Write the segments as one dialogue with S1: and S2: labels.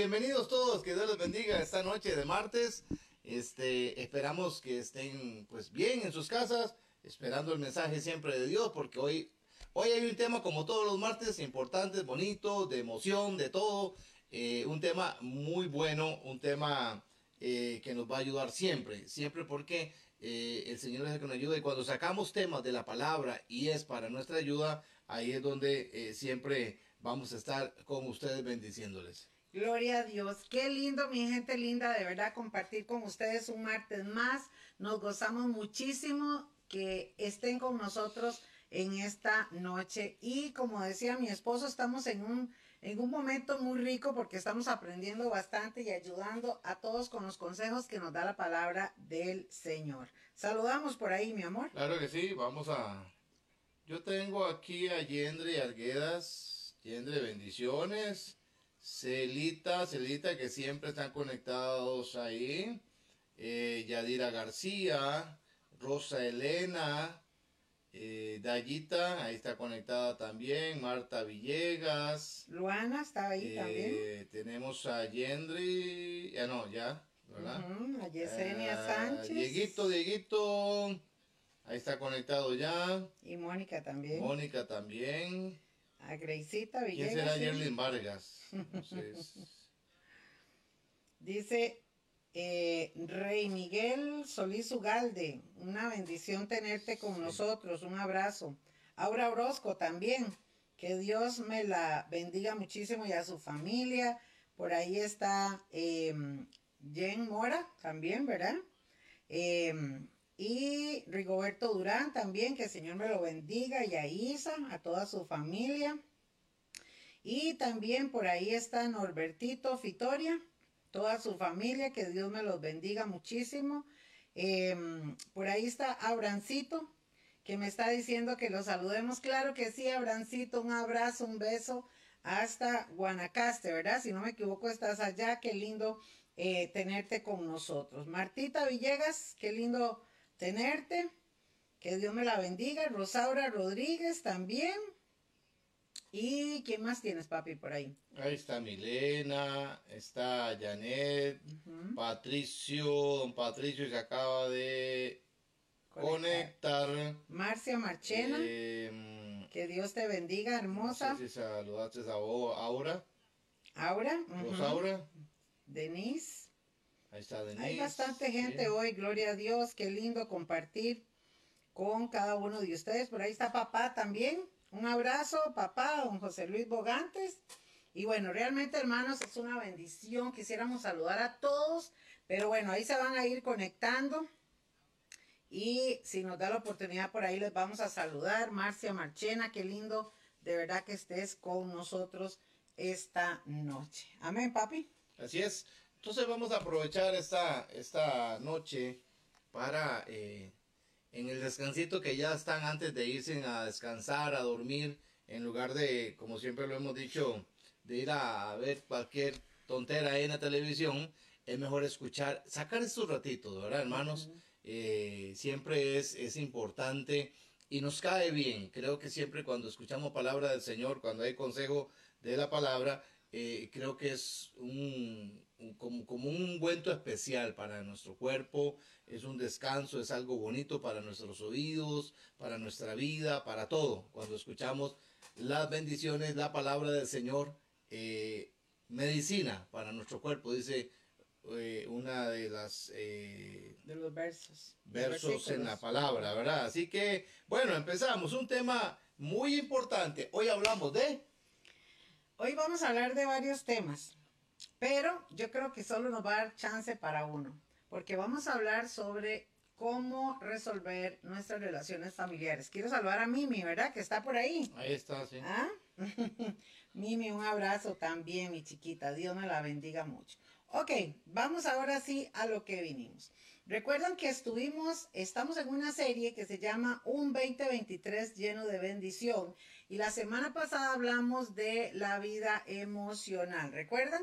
S1: Bienvenidos todos, que Dios les bendiga esta noche de martes. Este, esperamos que estén pues bien en sus casas, esperando el mensaje siempre de Dios, porque hoy, hoy hay un tema como todos los martes, importante, bonito, de emoción, de todo. Eh, un tema muy bueno, un tema eh, que nos va a ayudar siempre, siempre porque eh, el Señor es el que nos ayuda y cuando sacamos temas de la palabra y es para nuestra ayuda, ahí es donde siempre vamos a estar con ustedes bendiciéndoles.
S2: Gloria a Dios. Qué lindo, mi gente linda, de verdad compartir con ustedes un martes más. Nos gozamos muchísimo que estén con nosotros en esta noche. Y como decía mi esposo, estamos en un, en un momento muy rico porque estamos aprendiendo bastante y ayudando a todos con los consejos que nos da la palabra del Señor. Saludamos por ahí, mi amor.
S1: Claro que sí, vamos a... Yo tengo aquí a Yendre Arguedas. Yendre, bendiciones. Celita, Celita que siempre están conectados ahí. Eh, Yadira García, Rosa Elena, eh, Dayita, ahí está conectada también, Marta Villegas.
S2: Luana está ahí eh, también.
S1: Tenemos a Yendri, ya no, ya, ¿verdad?
S2: a Yesenia ah, Sánchez.
S1: Dieguito, Dieguito, ahí está conectado ya.
S2: Y Mónica también.
S1: Mónica también.
S2: A Greisita Villegas.
S1: ¿Quién será Yerlin Vargas?
S2: Dice eh, Rey Miguel Solís Ugalde, una bendición tenerte con nosotros, un abrazo. Aura Orozco también, que Dios me la bendiga muchísimo y a su familia. Por ahí está em, Jen Mora también, ¿verdad? Em, y Rigoberto Durán también, que el Señor me lo bendiga, y a Isa, a toda su familia. Y también por ahí está Norbertito Fitoria, toda su familia, que Dios me los bendiga muchísimo. Em, por ahí está Abrancito, que me está diciendo que lo saludemos. Claro que sí, Abrancito, un abrazo, un beso hasta Guanacaste, ¿verdad? Si no me equivoco, estás allá. Qué lindo eh, tenerte con nosotros. Martita Villegas, qué lindo tenerte. Que Dios me la bendiga. Rosaura Rodríguez también. ¿Y quién más tienes, papi, por ahí?
S1: Ahí está Milena, está Janet, Patricio, don Patricio se acaba de conectar.
S2: Marcia Marchena, em, que Dios te bendiga, hermosa.
S1: No sé si saludaste a Aura.
S2: Aura.
S1: Rosaura.
S2: Denise.
S1: Ahí está Denise.
S2: Hay bastante gente hoy, gloria a Dios, qué lindo compartir con cada uno de ustedes. Por ahí está papá también. Un abrazo, papá, don José Luis Bogantes. Y bueno, realmente hermanos, es una bendición. Quisiéramos saludar a todos, pero bueno, ahí se van a ir conectando. Y si nos da la oportunidad por ahí, les vamos a saludar. Marcia Marchena, qué lindo, de verdad que estés con nosotros esta noche. Amén, papi.
S1: Así es. Entonces vamos a aprovechar esta, esta noche para eh, en el descansito que ya están antes de irse a descansar, a dormir, en lugar de, como siempre lo hemos dicho, de ir a ver cualquier tontera en la televisión, es mejor escuchar, sacar estos ratitos, ¿verdad, hermanos? Eh, siempre es, es importante y nos cae bien. Creo que siempre cuando escuchamos palabra del Señor, cuando hay consejo de la palabra, eh, creo que es un, como, como, un ungüento especial para nuestro cuerpo, es un descanso, es algo bonito para nuestros oídos, para nuestra vida, para todo. Cuando escuchamos las bendiciones, la palabra del Señor, eh, medicina para nuestro cuerpo, dice eh, una de las
S2: de los versos
S1: versos en la palabra, ¿verdad? Así que bueno, empezamos un tema muy importante. Hoy hablamos de
S2: Hoy vamos a hablar de varios temas, pero yo creo que solo nos va a dar chance para uno, porque vamos a hablar sobre cómo resolver nuestras relaciones familiares. Quiero saludar a Mimi, ¿verdad? Que está por ahí.
S1: Ahí está, sí.
S2: ¿Ah? Mimi, un abrazo también, mi chiquita. Dios me la bendiga mucho. Ok, vamos ahora sí a lo que vinimos. Recuerdan que estuvimos, estamos en una serie que se llama Un 2023 lleno de bendición y la semana pasada hablamos de la vida emocional. ¿Recuerdan?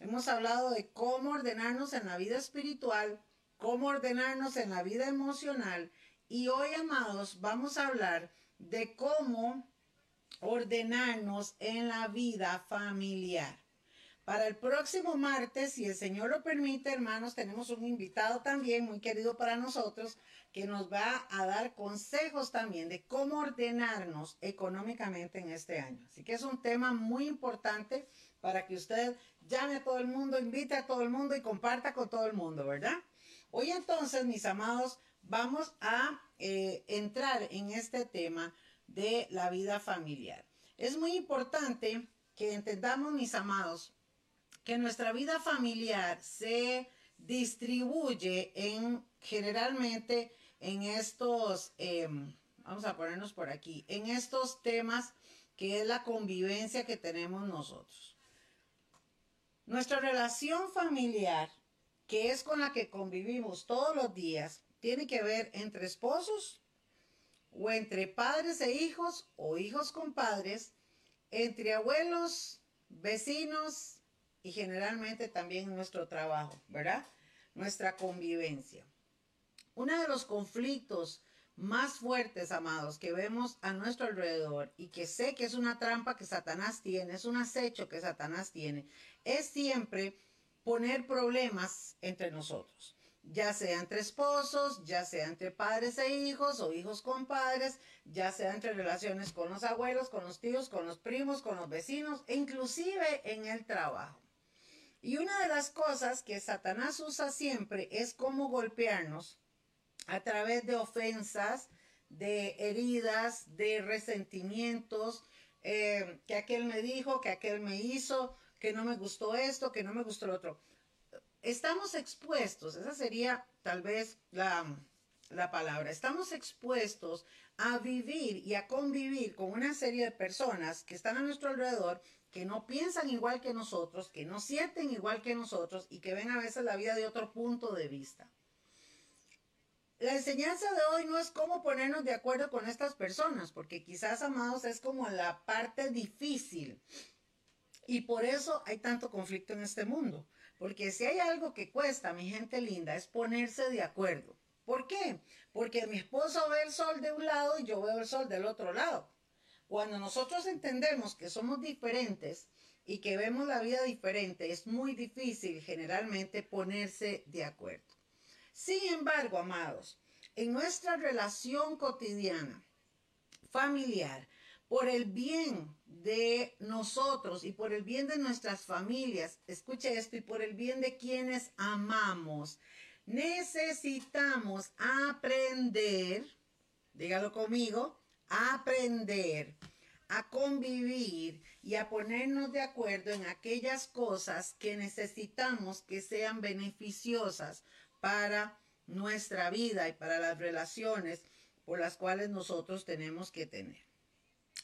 S2: Hemos hablado de cómo ordenarnos en la vida espiritual, cómo ordenarnos en la vida emocional y hoy, amados, vamos a hablar de cómo ordenarnos en la vida familiar. Para el próximo martes, si el Señor lo permite, hermanos, tenemos un invitado también muy querido para nosotros que nos va a dar consejos también de cómo ordenarnos económicamente en este año. Así que es un tema muy importante para que usted llame a todo el mundo, invite a todo el mundo y comparta con todo el mundo, ¿verdad? Hoy entonces, mis amados, vamos a eh, entrar en este tema de la vida familiar. Es muy importante que entendamos, mis amados, que nuestra vida familiar se distribuye en generalmente en estos, em, vamos a ponernos por aquí, en estos temas que es la convivencia que tenemos nosotros. Nuestra relación familiar, que es con la que convivimos todos los días, tiene que ver entre esposos o entre padres e hijos o hijos con padres, entre abuelos, vecinos, y generalmente también nuestro trabajo, ¿verdad? Nuestra convivencia. Uno de los conflictos más fuertes, amados, que vemos a nuestro alrededor y que sé que es una trampa que Satanás tiene, es un acecho que Satanás tiene, es siempre poner problemas entre nosotros, ya sea entre esposos, ya sea entre padres e hijos o hijos con padres, ya sea entre relaciones con los abuelos, con los tíos, con los primos, con los vecinos e inclusive en el trabajo. Y una de las cosas que Satanás usa siempre es cómo golpearnos a través de ofensas, de heridas, de resentimientos, eh, que aquel me dijo, que aquel me hizo, que no me gustó esto, que no me gustó lo otro. Estamos expuestos, esa sería tal vez la, la palabra, estamos expuestos a vivir y a convivir con una serie de personas que están a nuestro alrededor que no piensan igual que nosotros, que no sienten igual que nosotros y que ven a veces la vida de otro punto de vista. La enseñanza de hoy no es cómo ponernos de acuerdo con estas personas, porque quizás, amados, es como la parte difícil. Y por eso hay tanto conflicto en este mundo. Porque si hay algo que cuesta, mi gente linda, es ponerse de acuerdo. ¿Por qué? Porque mi esposo ve el sol de un lado y yo veo el sol del otro lado. Cuando nosotros entendemos que somos diferentes y que vemos la vida diferente, es muy difícil generalmente ponerse de acuerdo. Sin embargo, amados, en nuestra relación cotidiana, familiar, por el bien de nosotros y por el bien de nuestras familias, escuche esto, y por el bien de quienes amamos, necesitamos aprender, dígalo conmigo, aprender a convivir y a ponernos de acuerdo en aquellas cosas que necesitamos que sean beneficiosas para nuestra vida y para las relaciones por las cuales nosotros tenemos que tener.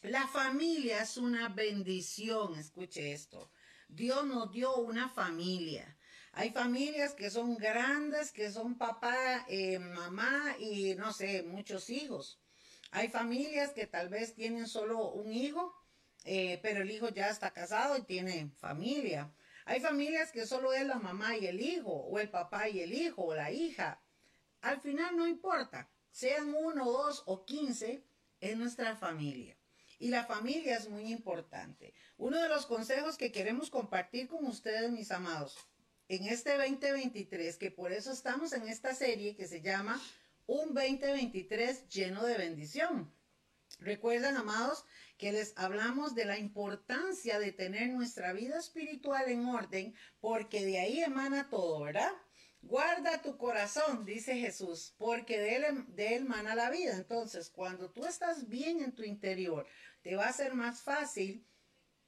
S2: La familia es una bendición, escuche esto. Dios nos dio una familia. Hay familias que son grandes, que son papá, eh, mamá y no sé, muchos hijos. Hay familias que tal vez tienen solo un hijo, eh, pero el hijo ya está casado y tiene familia. Hay familias que solo es la mamá y el hijo, o el papá y el hijo, o la hija. Al final no importa, sean uno, dos o quince, es nuestra familia. Y la familia es muy importante. Uno de los consejos que queremos compartir con ustedes, mis amados, en este 2023, que por eso estamos en esta serie que se llama un 2023 lleno de bendición. Recuerdan, amados, que les hablamos de la importancia de tener nuestra vida espiritual en orden, porque de ahí emana todo, ¿verdad? Guarda tu corazón, dice Jesús, porque de él, de él emana la vida. Entonces, cuando tú estás bien en tu interior, te va a ser más fácil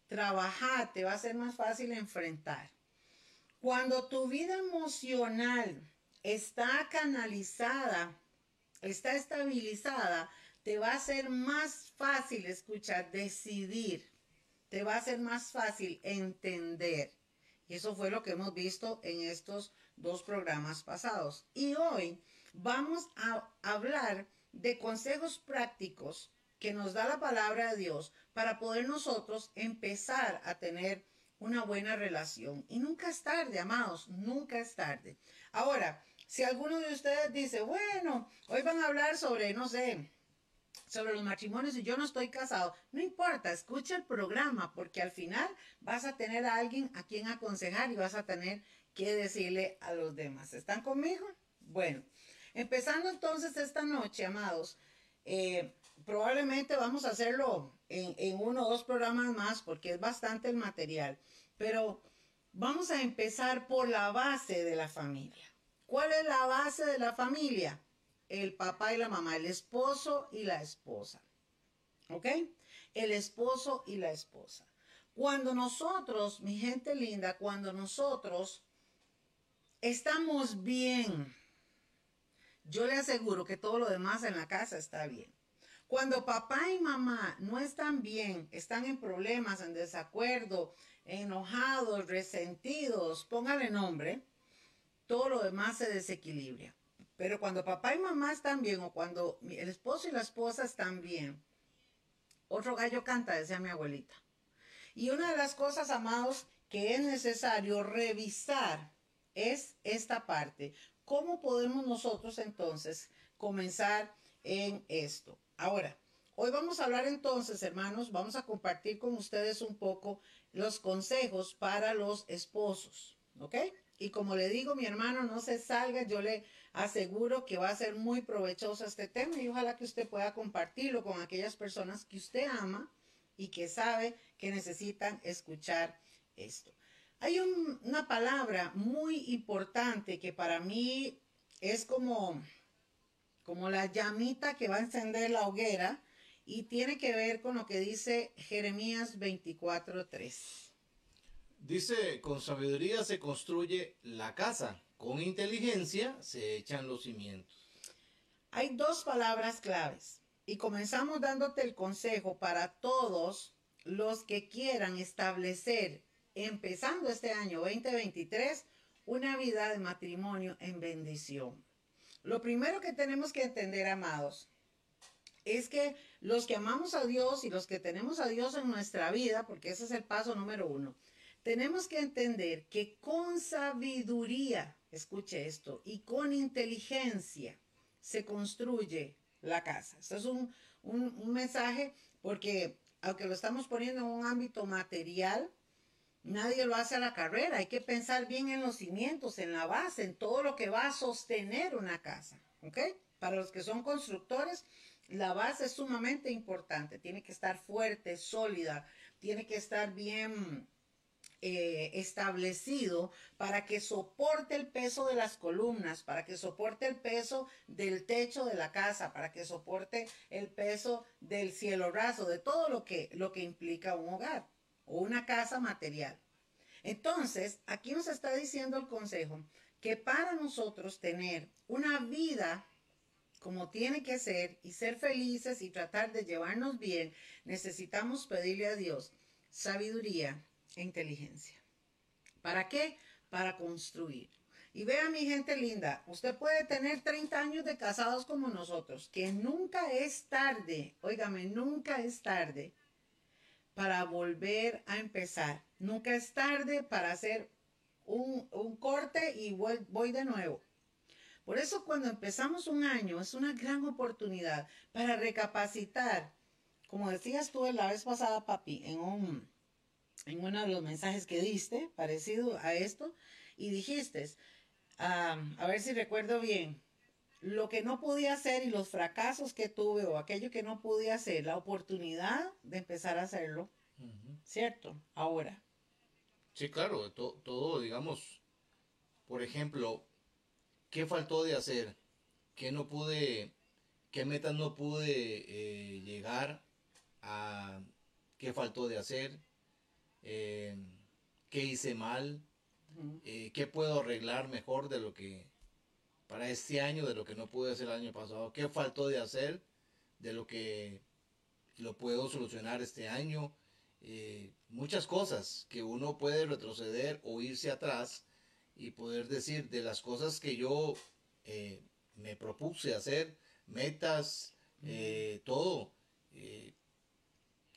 S2: trabajar, te va a ser más fácil enfrentar. Cuando tu vida emocional está canalizada está estabilizada, te va a ser más fácil, escuchar, decidir, te va a ser más fácil entender. Y eso fue lo que hemos visto en estos dos programas pasados. Y hoy vamos a hablar de consejos prácticos que nos da la palabra de Dios para poder nosotros empezar a tener una buena relación. Y nunca es tarde, amados, nunca es tarde. Ahora, si alguno de ustedes dice, bueno, hoy van a hablar sobre, no sé, sobre los matrimonios y yo no estoy casado, no importa, escucha el programa porque al final vas a tener a alguien a quien aconsejar y vas a tener que decirle a los demás. ¿Están conmigo? Bueno, empezando entonces esta noche, amados, eh, probablemente vamos a hacerlo en, en uno o dos programas más porque es bastante el material, pero vamos a empezar por la base de la familia. ¿Cuál es la base de la familia? El papá y la mamá, el esposo y la esposa. ¿Ok? El esposo y la esposa. Cuando nosotros, mi gente linda, cuando nosotros estamos bien, yo le aseguro que todo lo demás en la casa está bien. Cuando papá y mamá no están bien, están en problemas, en desacuerdo, enojados, resentidos, póngale nombre, todo lo demás se desequilibra. Pero cuando papá y mamá están bien o cuando el esposo y la esposa están bien, otro gallo canta, decía mi abuelita. Y una de las cosas, amados, que es necesario revisar es esta parte. ¿Cómo podemos nosotros entonces comenzar en esto? Ahora, hoy vamos a hablar entonces, hermanos, vamos a compartir con ustedes un poco los consejos para los esposos, ¿ok? Y como le digo, mi hermano, no se salga, yo le aseguro que va a ser muy provechoso este tema y ojalá que usted pueda compartirlo con aquellas personas que usted ama y que sabe que necesitan escuchar esto. Hay una palabra muy importante que para mí es como, como la llamita que va a encender la hoguera y tiene que ver con lo que dice Jeremías 24.3.
S1: Dice, con sabiduría se construye la casa, con inteligencia se echan los cimientos.
S2: Hay dos palabras claves y comenzamos dándote el consejo para todos los que quieran establecer, empezando este año 2023, una vida de matrimonio en bendición. Lo primero que tenemos que entender, amados, es que los que amamos a Dios y los que tenemos a Dios en nuestra vida, porque ese es el paso número uno, tenemos que entender que con sabiduría, escuche esto, y con inteligencia se construye la casa. Esto es un, mensaje porque aunque lo estamos poniendo en un ámbito material, nadie lo hace a la carrera. Hay que pensar bien en los cimientos, en la base, en todo lo que va a sostener una casa. ¿Ok? Para los que son constructores, la base es sumamente importante. Tiene que estar fuerte, sólida, tiene que estar bien eh, establecido para que soporte el peso de las columnas, para que soporte el peso del techo de la casa, para que soporte el peso del cielo raso, de todo lo que, lo que implica un hogar o una casa material. Entonces, aquí nos está diciendo el consejo que para nosotros tener una vida como tiene que ser y ser felices y tratar de llevarnos bien, necesitamos pedirle a Dios sabiduría, e inteligencia. ¿Para qué? Para construir. Y vea mi gente linda, usted puede tener 30 años de casados como nosotros, que nunca es tarde, óigame, nunca es tarde para volver a empezar. Nunca es tarde para hacer un, corte y voy, voy de nuevo. Por eso cuando empezamos un año es una gran oportunidad para recapacitar, como decías tú la vez pasada, papi, en un, en uno de los mensajes que diste, parecido a esto, y dijiste, a ver si recuerdo bien, lo que no podía hacer y los fracasos que tuve o aquello que no pude hacer, la oportunidad de empezar a hacerlo, ¿cierto? Ahora.
S1: Sí, claro, todo, digamos, por ejemplo, ¿qué faltó de hacer? ¿Qué no pude, qué metas no pude eh, llegar a, qué faltó de hacer? Eh, qué hice mal, eh, qué puedo arreglar mejor de lo que para este año, de lo que no pude hacer el año pasado, qué faltó de hacer, de lo que lo puedo solucionar este año. Eh, muchas cosas que uno puede retroceder o irse atrás y poder decir de las cosas que yo eh, me propuse hacer, metas, todo,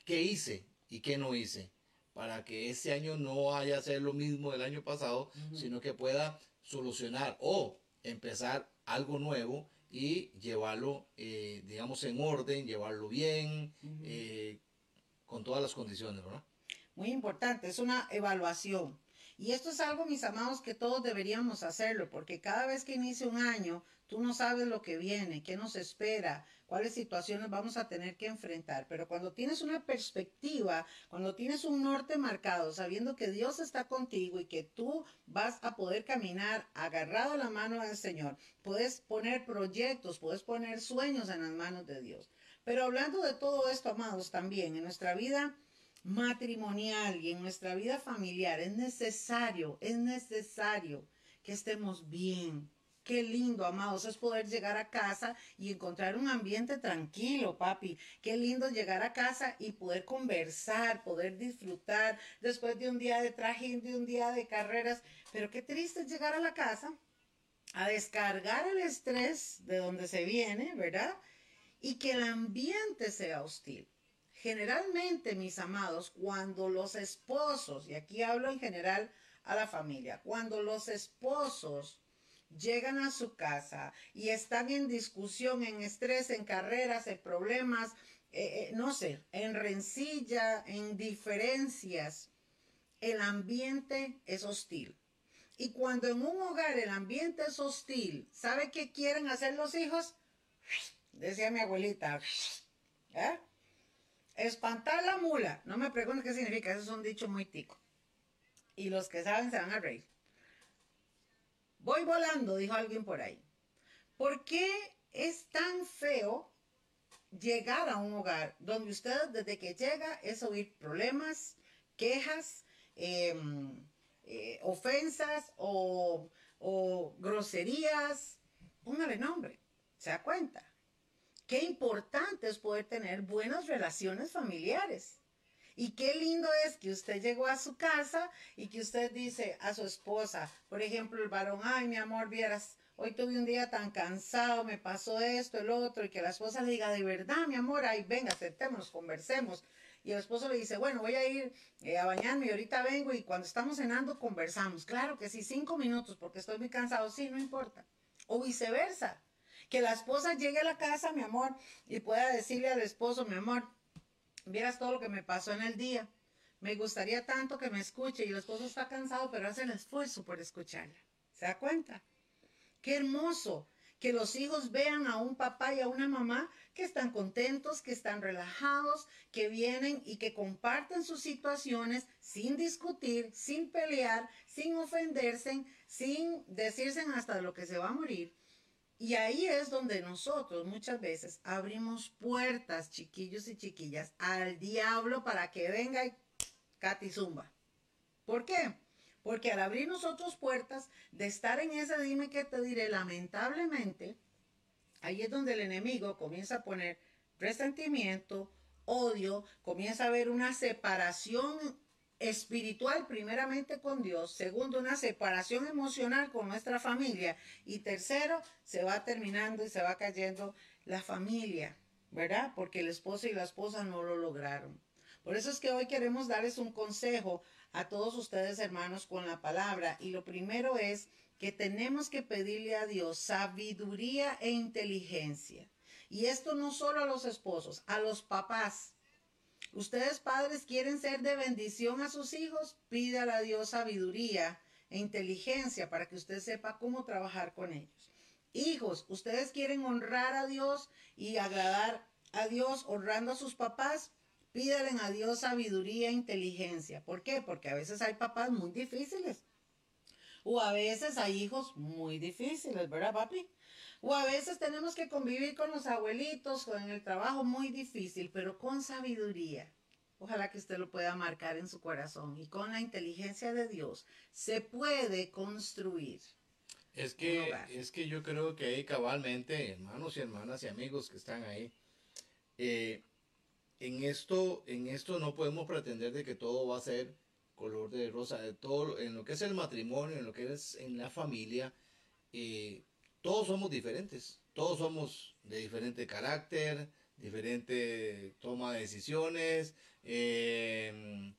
S1: qué hice y qué no hice para que este año no haya a ser lo mismo del año pasado, sino que pueda solucionar o empezar algo nuevo y llevarlo, eh, digamos, en orden, llevarlo bien, eh, con todas las condiciones, ¿verdad?
S2: Muy importante, es una evaluación. Y esto es algo, mis amados, que todos deberíamos hacerlo, porque cada vez que inicia un año, tú no sabes lo que viene, qué nos espera, cuáles situaciones vamos a tener que enfrentar. Pero cuando tienes una perspectiva, cuando tienes un norte marcado, sabiendo que Dios está contigo y que tú vas a poder caminar agarrado a la mano del Señor, puedes poner proyectos, puedes poner sueños en las manos de Dios. Pero hablando de todo esto, amados, también en nuestra vida matrimonial y en nuestra vida familiar es necesario, es necesario que estemos bien. Qué lindo, amados, es poder llegar a casa y encontrar un ambiente tranquilo, papi. Qué lindo llegar a casa y poder conversar, poder disfrutar después de un día de traje, de un día de carreras. Pero qué triste es llegar a la casa a descargar el estrés de donde se viene, ¿verdad? Y que el ambiente sea hostil. Generalmente, mis amados, cuando los esposos, y aquí hablo en general a la familia, cuando los esposos llegan a su casa y están en discusión, en estrés, en carreras, en problemas, eh, eh, no sé, en rencilla, en diferencias, el ambiente es hostil. Y cuando en un hogar el ambiente es hostil, ¿sabe qué quieren hacer los hijos? Decía mi abuelita, ¿eh? Espantar la mula. No me pregunten qué significa, eso es un dicho muy tico. Y los que saben se van a reír. Voy volando, dijo alguien por ahí. ¿Por qué es tan feo llegar a un hogar donde usted desde que llega es oír problemas, quejas, em, eh, ofensas o, o groserías? Póngale nombre, se da cuenta. Qué importante es poder tener buenas relaciones familiares. Y qué lindo es que usted llegó a su casa y que usted dice a su esposa, por ejemplo, el varón, ay, mi amor, vieras, hoy tuve un día tan cansado, me pasó esto, el otro, y que la esposa le diga, de verdad, mi amor, ay, venga, aceptémonos, conversemos. Y el esposo le dice, bueno, voy a ir eh, a bañarme y ahorita vengo y cuando estamos cenando conversamos. Claro que sí, cinco minutos porque estoy muy cansado, sí, no importa. O viceversa. Que la esposa llegue a la casa, mi amor, y pueda decirle al esposo, mi amor, vieras todo lo que me pasó en el día. Me gustaría tanto que me escuche y el esposo está cansado, pero hace el esfuerzo por escucharla. ¿Se da cuenta? Qué hermoso que los hijos vean a un papá y a una mamá que están contentos, que están relajados, que vienen y que comparten sus situaciones sin discutir, sin pelear, sin ofenderse, sin decirse hasta lo que se va a morir y ahí es donde nosotros muchas veces abrimos puertas, chiquillos y chiquillas, al diablo para que venga y catizumba. ¿Por qué? Porque al abrir nosotros puertas de estar en ese dime que te diré, lamentablemente, ahí es donde el enemigo comienza a poner resentimiento, odio, comienza a haber una separación espiritual primeramente con Dios, segundo una separación emocional con nuestra familia y tercero se va terminando y se va cayendo la familia, ¿verdad? Porque el esposo y la esposa no lo lograron. Por eso es que hoy queremos darles un consejo a todos ustedes hermanos con la palabra y lo primero es que tenemos que pedirle a Dios sabiduría e inteligencia. Y esto no solo a los esposos, a los papás Ustedes padres quieren ser de bendición a sus hijos, pídale a Dios sabiduría e inteligencia para que usted sepa cómo trabajar con ellos. Hijos, ustedes quieren honrar a Dios y agradar a Dios honrando a sus papás, pídalen a Dios sabiduría e inteligencia. ¿Por qué? Porque a veces hay papás muy difíciles. O a veces hay hijos muy difíciles, ¿verdad, papi? O a veces tenemos que convivir con los abuelitos, con el trabajo muy difícil, pero con sabiduría. Ojalá que usted lo pueda marcar en su corazón y con la inteligencia de Dios se puede construir.
S1: Es que, es que yo creo que ahí cabalmente, hermanos y hermanas y amigos que están ahí, eh, en esto, en esto no podemos pretender de que todo va a ser color de rosa, de todo, en lo que es el matrimonio, en lo que es en la familia, eh, todos somos diferentes, todos somos de diferente carácter, diferente toma de decisiones, em,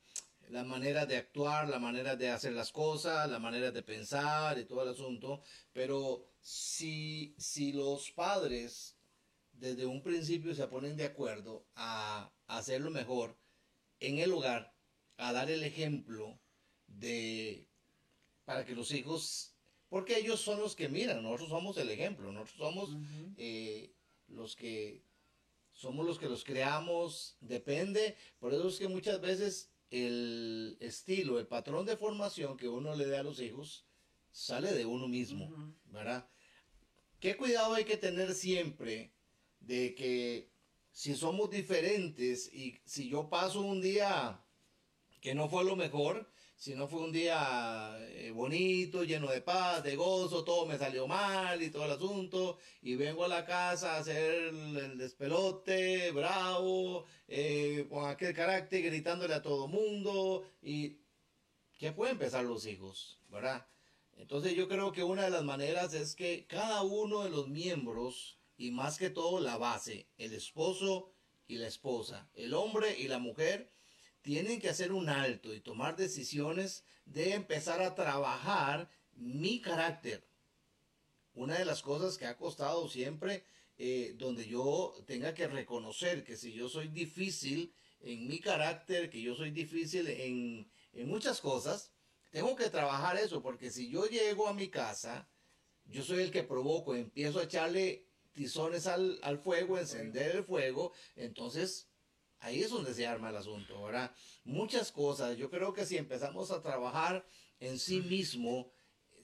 S1: la manera de actuar, la manera de hacer las cosas, la manera de pensar y todo el asunto. Pero si, si los padres desde un principio se ponen de acuerdo a, hacerlo mejor en el hogar, a dar el ejemplo de para que los hijos, porque ellos son los que miran, nosotros somos el ejemplo, nosotros somos eh, los que somos los que los creamos, depende, por eso es que muchas veces el estilo, el patrón de formación que uno le da a los hijos sale de uno mismo, ¿verdad? ¿Qué cuidado hay que tener siempre de que si somos diferentes y si yo paso un día que no fue lo mejor, si no fue un día eh, bonito, lleno de paz, de gozo, todo me salió mal y todo el asunto, y vengo a la casa a hacer el despelote, bravo, eh, con aquel carácter, gritándole a todo mundo, y ¿qué pueden empezar los hijos? ¿Verdad? Entonces yo creo que una de las maneras es que cada uno de los miembros, y más que todo la base, el esposo y la esposa, el hombre y la mujer, tienen que hacer un alto y tomar decisiones de empezar a trabajar mi carácter. Una de las cosas que ha costado siempre, eh, donde yo tenga que reconocer que si yo soy difícil en mi carácter, que yo soy difícil en, en muchas cosas, tengo que trabajar eso, porque si yo llego a mi casa, yo soy el que provoco, empiezo a echarle tizones al, al fuego, encender el fuego, entonces Ahí es donde se arma el asunto, ¿verdad? Muchas cosas. Yo creo que si empezamos a trabajar en sí mismo,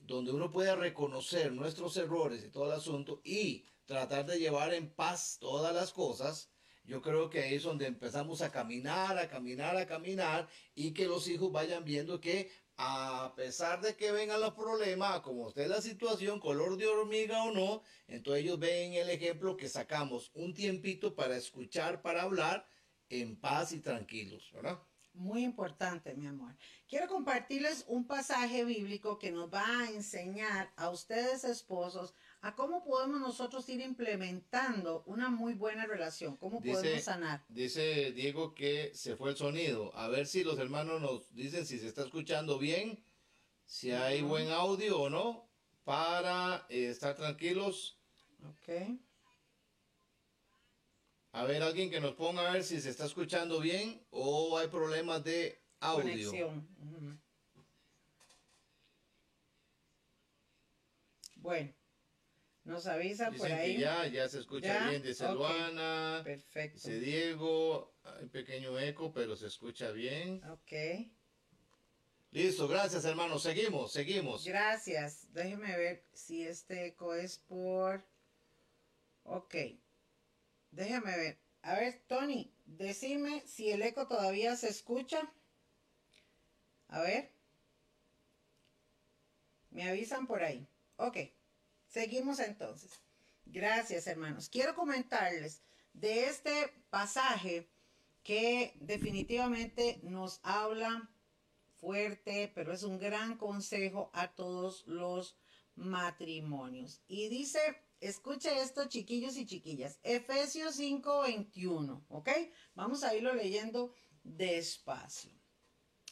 S1: donde uno puede reconocer nuestros errores y todo el asunto y tratar de llevar en paz todas las cosas, yo creo que ahí es donde empezamos a caminar, a caminar, a caminar y que los hijos vayan viendo que a pesar de que vengan los problemas, como esté la situación, color de hormiga o no, entonces ellos ven el ejemplo que sacamos un tiempito para escuchar, para hablar en paz y tranquilos, ¿verdad?
S2: Muy importante, mi amor. Quiero compartirles un pasaje bíblico que nos va a enseñar a ustedes esposos a cómo podemos nosotros ir implementando una muy buena relación, cómo podemos sanar.
S1: Dice Diego que se fue el sonido. A ver si los hermanos nos dicen si se está escuchando bien, si hay buen audio o no, para eh, estar tranquilos.
S2: Ok.
S1: A ver, alguien que nos ponga a ver si se está escuchando bien o hay problemas de audio. Conexión.
S2: Bueno, nos avisan por ahí.
S1: Que ya, ya se escucha bien, dice Luana.
S2: Perfecto.
S1: Dice Diego, hay pequeño eco, pero se escucha bien.
S2: Ok.
S1: Listo, gracias hermano. Seguimos, seguimos.
S2: Gracias. Déjeme ver si este eco es por... Ok. Déjame ver. A ver, Tony, decime si el eco todavía se escucha. A ver. Me avisan por ahí. Ok. Seguimos entonces. Gracias, hermanos. Quiero comentarles de este pasaje que definitivamente nos habla fuerte, pero es un gran consejo a todos los matrimonios. Y dice Escuche esto, chiquillos y chiquillas. Efesios 5:21, ¿ok? Vamos a irlo leyendo despacio.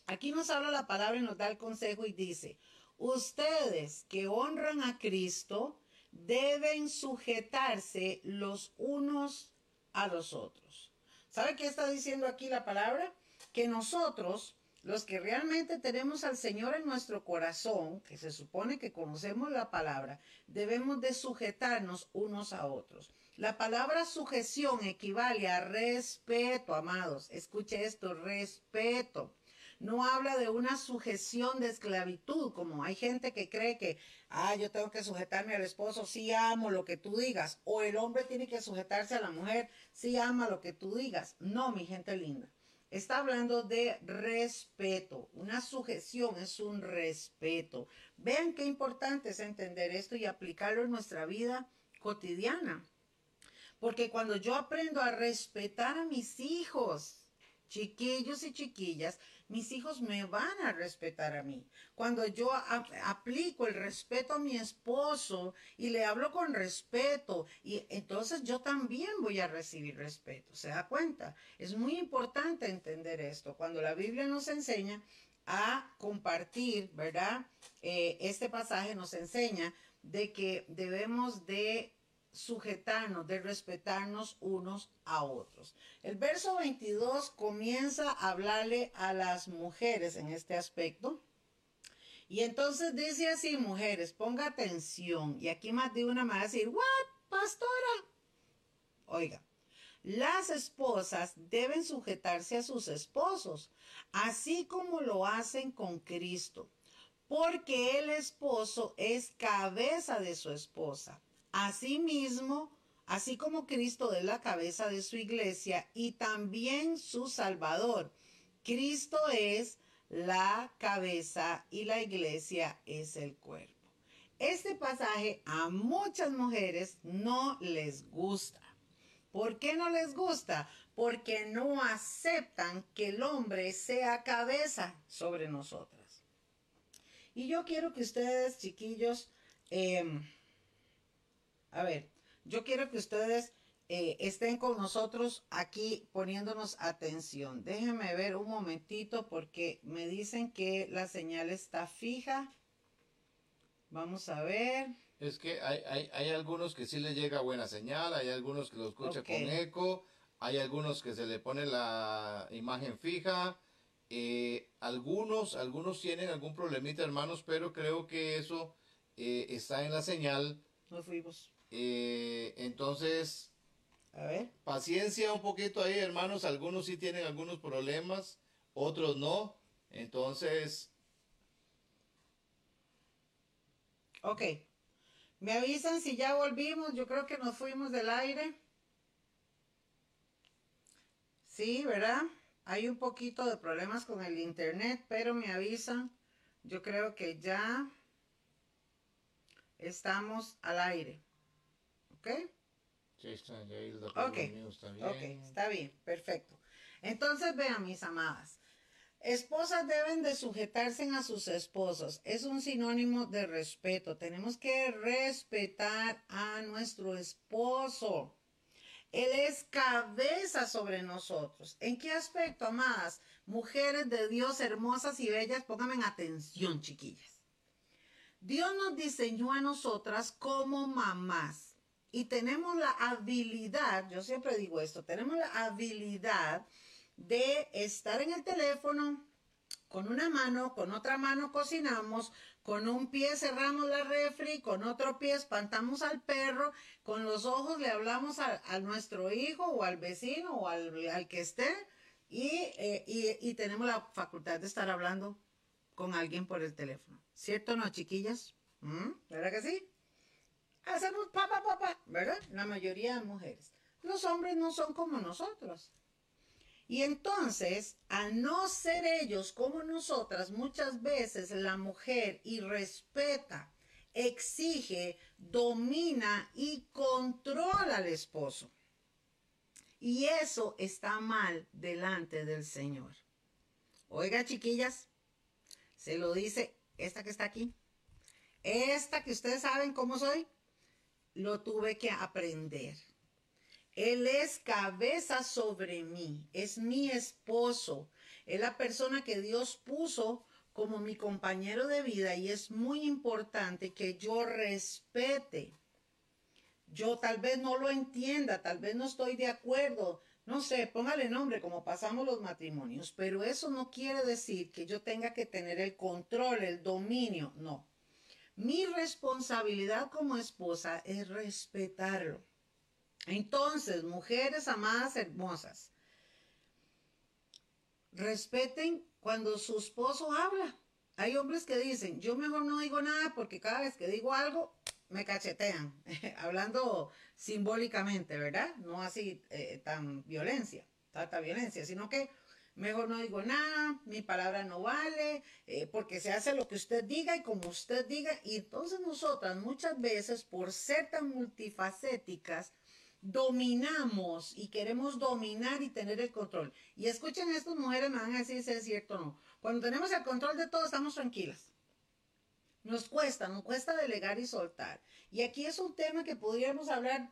S2: Aquí nos habla la palabra y nos da el consejo y dice, ustedes que honran a Cristo deben sujetarse los unos a los otros. ¿Sabe qué está diciendo aquí la palabra? Que nosotros los que realmente tenemos al Señor en nuestro corazón, que se supone que conocemos la palabra, debemos de sujetarnos unos a otros. La palabra sujeción equivale a respeto, amados. Escuche esto, respeto. No habla de una sujeción de esclavitud, como hay gente que cree que, ah, yo tengo que sujetarme al esposo, sí amo lo que tú digas, o el hombre tiene que sujetarse a la mujer, sí ama lo que tú digas. No, mi gente linda. Está hablando de respeto. Una sujeción es un respeto. Vean qué importante es entender esto y aplicarlo en nuestra vida cotidiana. Porque cuando yo aprendo a respetar a mis hijos, chiquillos y chiquillas, mis hijos me van a respetar a mí. Cuando yo aplico el respeto a mi esposo y le hablo con respeto, y entonces yo también voy a recibir respeto. ¿Se da cuenta? Es muy importante entender esto. Cuando la Biblia nos enseña a compartir, ¿verdad? Eh, este pasaje nos enseña de que debemos de sujetarnos, de respetarnos unos a otros. El verso 22 comienza a hablarle a las mujeres en este aspecto. Y entonces dice así, mujeres, ponga atención. Y aquí más de una me va a decir, ¿what, pastora? Oiga, las esposas deben sujetarse a sus esposos, así como lo hacen con Cristo, porque el esposo es cabeza de su esposa Asimismo, así como Cristo es la cabeza de su iglesia y también su Salvador. Cristo es la cabeza y la iglesia es el cuerpo. Este pasaje a muchas mujeres no les gusta. ¿Por qué no les gusta? Porque no aceptan que el hombre sea cabeza sobre nosotras. Y yo quiero que ustedes, chiquillos, em, a ver, yo quiero que ustedes eh, estén con nosotros aquí poniéndonos atención. Déjenme ver un momentito porque me dicen que la señal está fija. Vamos a ver.
S1: Es que hay, hay, algunos que sí le llega buena señal, hay algunos que lo escuchan con eco, hay algunos que se le pone la imagen fija. Eh, algunos, algunos tienen algún problemita, hermanos, pero creo que eso eh, está en la señal.
S2: Nos fuimos.
S1: Eh, entonces, a ver. Paciencia un poquito ahí, hermanos. Algunos sí tienen algunos problemas, otros no. Entonces.
S2: Ok. Me avisan si ya volvimos. Yo creo que nos fuimos del aire. Sí, ¿verdad? Hay un poquito de problemas con el internet, pero me avisan. Yo creo que ya estamos al aire. ¿Ok?
S1: Sí, está, ahí
S2: está bien. Ok, está bien, perfecto. Entonces, vean, mis amadas. Esposas deben de sujetarse a sus esposos. Es un sinónimo de respeto. Tenemos que respetar a nuestro esposo. Él es cabeza sobre nosotros. ¿En qué aspecto, amadas? Mujeres de Dios hermosas y bellas, pónganme en atención, chiquillas. Dios nos diseñó a nosotras como mamás y tenemos la habilidad, yo siempre digo esto, tenemos la habilidad de estar en el teléfono con una mano, con otra mano cocinamos, con un pie cerramos la refri, con otro pie espantamos al perro, con los ojos le hablamos a, nuestro hijo o al vecino o al, que esté eh, y, y, tenemos la facultad de estar hablando con alguien por el teléfono. ¿Cierto o no, chiquillas? ¿Mm? ¿Verdad que sí? Hacemos papá, papá, ¿verdad? La mayoría de mujeres. Los hombres no son como nosotros. Y entonces, al no ser ellos como nosotras, muchas veces la mujer irrespeta, exige, domina y controla al esposo. Y eso está mal delante del Señor. Oiga, chiquillas, se lo dice esta que está aquí. Esta que ustedes saben cómo soy lo tuve que aprender. Él es cabeza sobre mí, es mi esposo, es la persona que Dios puso como mi compañero de vida y es muy importante que yo respete. Yo tal vez no lo entienda, tal vez no estoy de acuerdo, no sé, póngale nombre como pasamos los matrimonios, pero eso no quiere decir que yo tenga que tener el control, el dominio, no. Mi responsabilidad como esposa es respetarlo. Entonces, mujeres amadas hermosas, respeten cuando su esposo habla. Hay hombres que dicen, yo mejor no digo nada porque cada vez que digo algo, me cachetean, hablando simbólicamente, ¿verdad? No así eh, tan violencia, tanta violencia, sino que Mejor no digo nada, mi palabra no vale, eh, porque se hace lo que usted diga y como usted diga. Y entonces nosotras muchas veces, por ser tan multifacéticas, dominamos y queremos dominar y tener el control. Y escuchen estas mujeres, me van a decir si es cierto o no. Cuando tenemos el control de todo, estamos tranquilas. Nos cuesta, nos cuesta delegar y soltar. Y aquí es un tema que podríamos hablar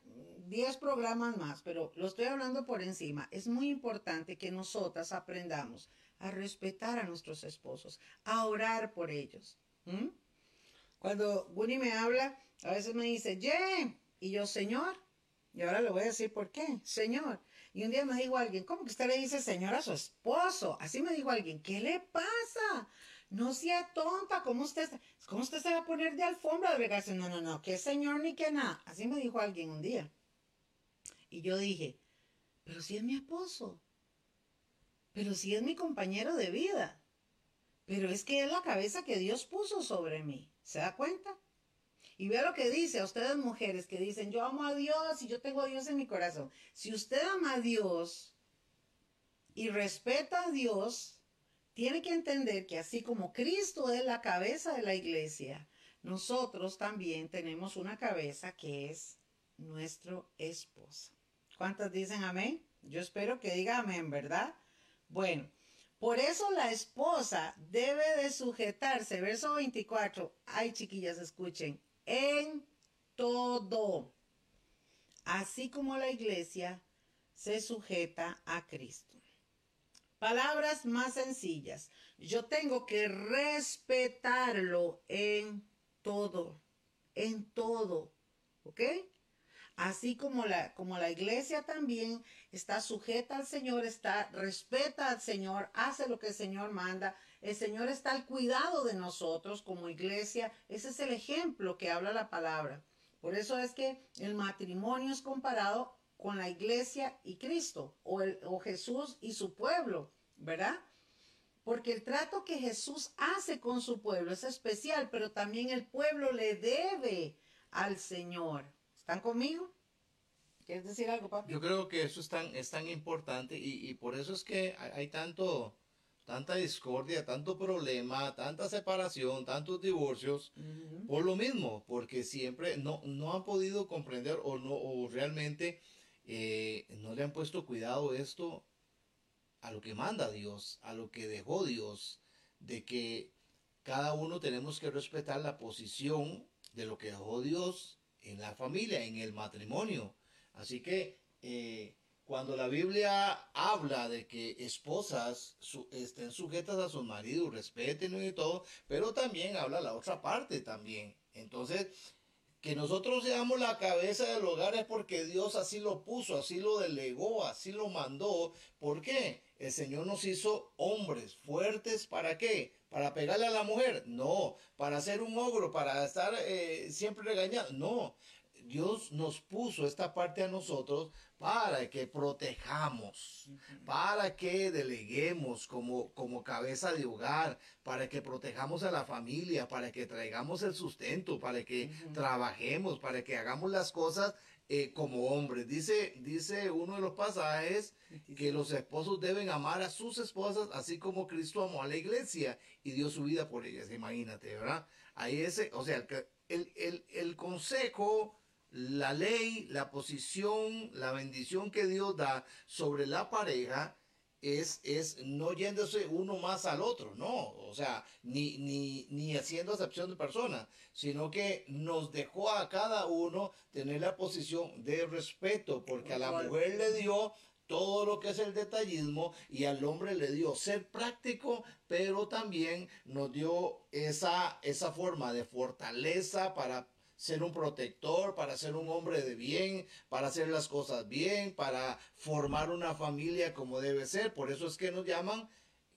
S2: 10 programas más, pero lo estoy hablando por encima. Es muy importante que nosotras aprendamos a respetar a nuestros esposos, a orar por ellos. Cuando Winnie me habla, a veces me dice, Jen, y yo, Señor, y ahora le voy a decir por qué, Señor. Y un día me dijo alguien, ¿cómo que usted le dice Señor a su esposo? Así me dijo alguien, ¿qué le pasa? No sea tonta, ¿cómo usted, ¿cómo usted se va a poner de alfombra de regarse? No, no, no, que Señor ni que nada. Así me dijo alguien un día. Y yo dije, pero si es mi esposo, pero si es mi compañero de vida, pero es que es la cabeza que Dios puso sobre mí. ¿Se da cuenta? Y vea lo que dice a ustedes mujeres que dicen, yo amo a Dios y yo tengo a Dios en mi corazón. Si usted ama a Dios y respeta a Dios, tiene que entender que así como Cristo es la cabeza de la iglesia, nosotros también tenemos una cabeza que es nuestro esposo. ¿Cuántas dicen amén? Yo espero que diga amén, ¿verdad? Bueno, por eso la esposa debe de sujetarse, verso 24. Ay, chiquillas, escuchen, en todo, así como la iglesia se sujeta a Cristo. Palabras más sencillas. Yo tengo que respetarlo en todo, en todo, ¿ok? Así como la, como la iglesia también está sujeta al Señor, está, respeta al Señor, hace lo que el Señor manda. El Señor está al cuidado de nosotros como iglesia. Ese es el ejemplo que habla la palabra. Por eso es que el matrimonio es comparado con la iglesia y Cristo, o, el, o Jesús y su pueblo, ¿verdad? Porque el trato que Jesús hace con su pueblo es especial, pero también el pueblo le debe al Señor. ¿Están conmigo? ¿Quieres decir algo, papi?
S1: Yo creo que eso es tan, es tan importante y, y por eso es que hay, tanto, tanta discordia, tanto problema, tanta separación, tantos divorcios, por lo mismo, porque siempre no, no han podido comprender o, no, o realmente eh, no le han puesto cuidado esto a lo que manda Dios, a lo que dejó Dios, de que cada uno tenemos que respetar la posición de lo que dejó Dios en la familia, en el matrimonio. Así que eh, cuando la Biblia habla de que esposas estén sujetas a sus maridos, respeten y todo, pero también habla la otra parte también. Entonces, que nosotros seamos la cabeza del hogar es porque Dios así lo puso, así lo delegó, así lo mandó. ¿Por qué? El Señor nos hizo hombres fuertes. ¿Para qué? ¿Para pegarle a la mujer? No. ¿Para ser un ogro? ¿Para estar eh, siempre regañado? No. Dios nos puso esta parte a nosotros para que protejamos, para que deleguemos como, como cabeza de hogar, para que protejamos a la familia, para que traigamos el sustento, para que trabajemos, para que hagamos las cosas eh, como hombres. Dice, dice uno de los pasajes que los esposos deben amar a sus esposas así como Cristo amó a la iglesia y dio su vida por ellas. Imagínate, ¿verdad? Ahí ese, o sea, el, el, el consejo la ley, la posición, la bendición que Dios da sobre la pareja es, es no yéndose uno más al otro, no, o sea, ni, ni, ni haciendo acepción de personas, sino que nos dejó a cada uno tener la posición de respeto, porque a la mujer le dio todo lo que es el detallismo y al hombre le dio ser práctico, pero también nos dio esa, esa forma de fortaleza para ser un protector, para ser un hombre de bien, para hacer las cosas bien, para formar una familia como debe ser. Por eso es que nos llaman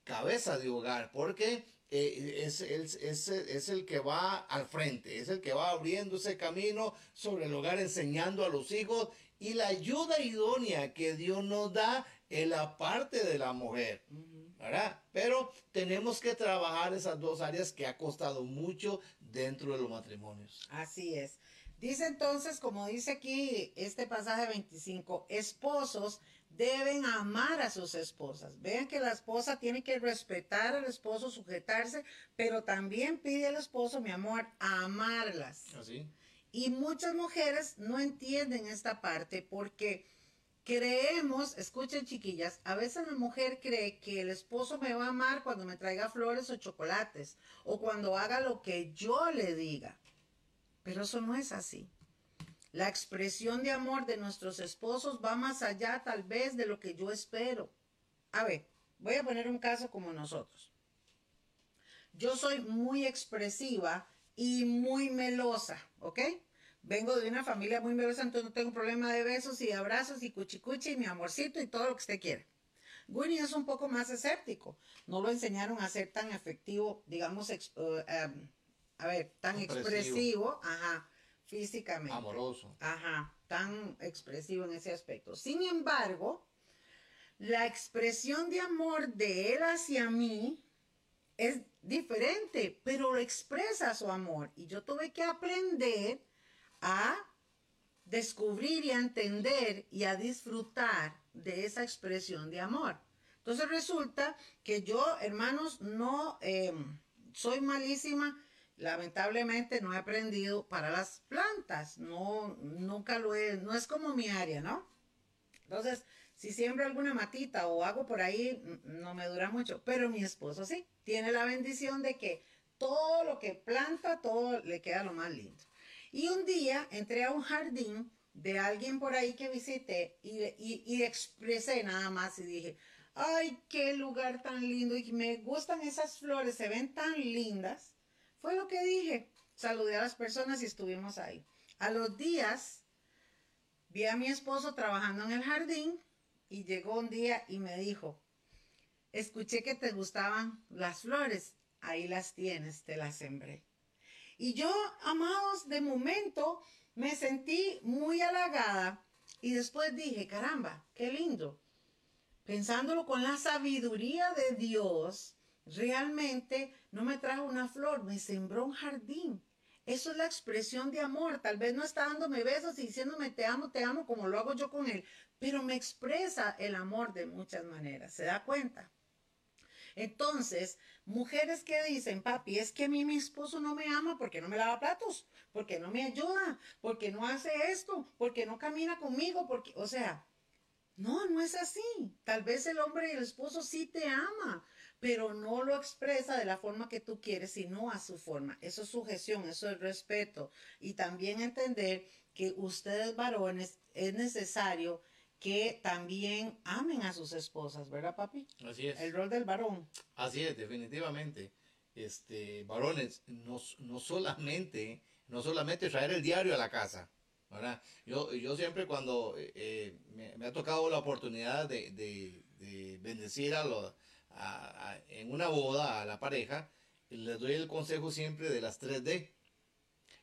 S1: cabeza de hogar, porque eh, es, es, el que va al frente, es el que va abriendo ese camino sobre el hogar, enseñando a los hijos y la ayuda idónea que Dios nos da en la parte de la mujer. ¿verdad? Pero tenemos que trabajar esas dos áreas que ha costado mucho dentro de los matrimonios.
S2: Así es. Dice entonces, como dice aquí este pasaje 25, esposos deben amar a sus esposas. Vean que la esposa tiene que respetar al esposo, sujetarse, pero también pide al esposo, mi amor, amarlas.
S1: Así.
S2: Y muchas mujeres no entienden esta parte porque creemos, escuchen chiquillas, a veces la mujer cree que el esposo me va a amar cuando me traiga flores o chocolates o cuando haga lo que yo le diga. Pero eso no es así. La expresión de amor de nuestros esposos va más allá tal vez de lo que yo espero. A ver, voy a poner un caso como nosotros. Yo soy muy expresiva y muy melosa, ¿ok? Vengo de una familia muy melosa, entonces no tengo problema de besos y abrazos y cuchicuchi y mi amorcito y todo lo que usted quiera. Winnie es un poco más escéptico. No lo enseñaron a ser tan efectivo, digamos, uh, um, a ver, tan expresivo, ajá, físicamente.
S1: Amoroso.
S2: Ajá, tan expresivo en ese aspecto. Sin embargo, la expresión de amor de él hacia mí es diferente, pero expresa su amor. Y yo tuve que aprender a descubrir y a entender y a disfrutar de esa expresión de amor. Entonces resulta que yo, hermanos, no em, soy malísima lamentablemente no he aprendido para las plantas, no, nunca lo he, no es como mi área, ¿no? Entonces, si siembro alguna matita o hago por ahí, no me dura mucho, pero mi esposo sí, tiene la bendición de que todo lo que planta, todo le queda lo más lindo. Y un día entré a un jardín de alguien por ahí que visité y, y, expresé nada más y dije, ay, qué lugar tan lindo y me gustan esas flores, se ven tan lindas fue lo que dije. Saludé a las personas y estuvimos ahí. A los días vi a mi esposo trabajando en el jardín y llegó un día y me dijo, escuché que te gustaban las flores, ahí las tienes, te las sembré. Y yo, amados, de momento me sentí muy halagada y después dije, caramba, qué lindo. Pensándolo con la sabiduría de Dios, realmente no me trajo una flor, me sembró un jardín. Eso es la expresión de amor. Tal vez no está dándome besos y diciéndome te amo, te amo, como lo hago yo con él, pero me expresa el amor de muchas maneras. ¿Se da cuenta? Entonces, mujeres que dicen, papi, es que a mí mi esposo no me ama porque no me lava platos, porque no me ayuda, porque no hace esto, porque no camina conmigo, porque, o sea, no, no es así. Tal vez el hombre y el esposo sí te ama, pero no lo expresa de la forma que tú quieres, sino a su forma. Eso es sujeción, eso es respeto. Y también entender que ustedes varones es necesario que también amen a sus esposas, ¿verdad, papi?
S1: Así es.
S2: El rol del varón.
S1: Así es, definitivamente. Este, varones, no, no solamente, no solamente traer el diario a la casa, ¿verdad? Yo, yo siempre cuando eh, eh, me, ha tocado la oportunidad de, de, de bendecir a los en una boda a la pareja, les doy el consejo siempre de las 3D.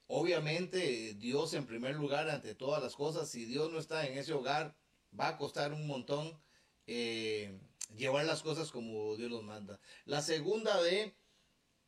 S1: Obviamente Dios en primer lugar ante todas las cosas, si Dios no está en ese hogar, va a costar un montón eh, llevar las cosas como Dios los manda. La segunda D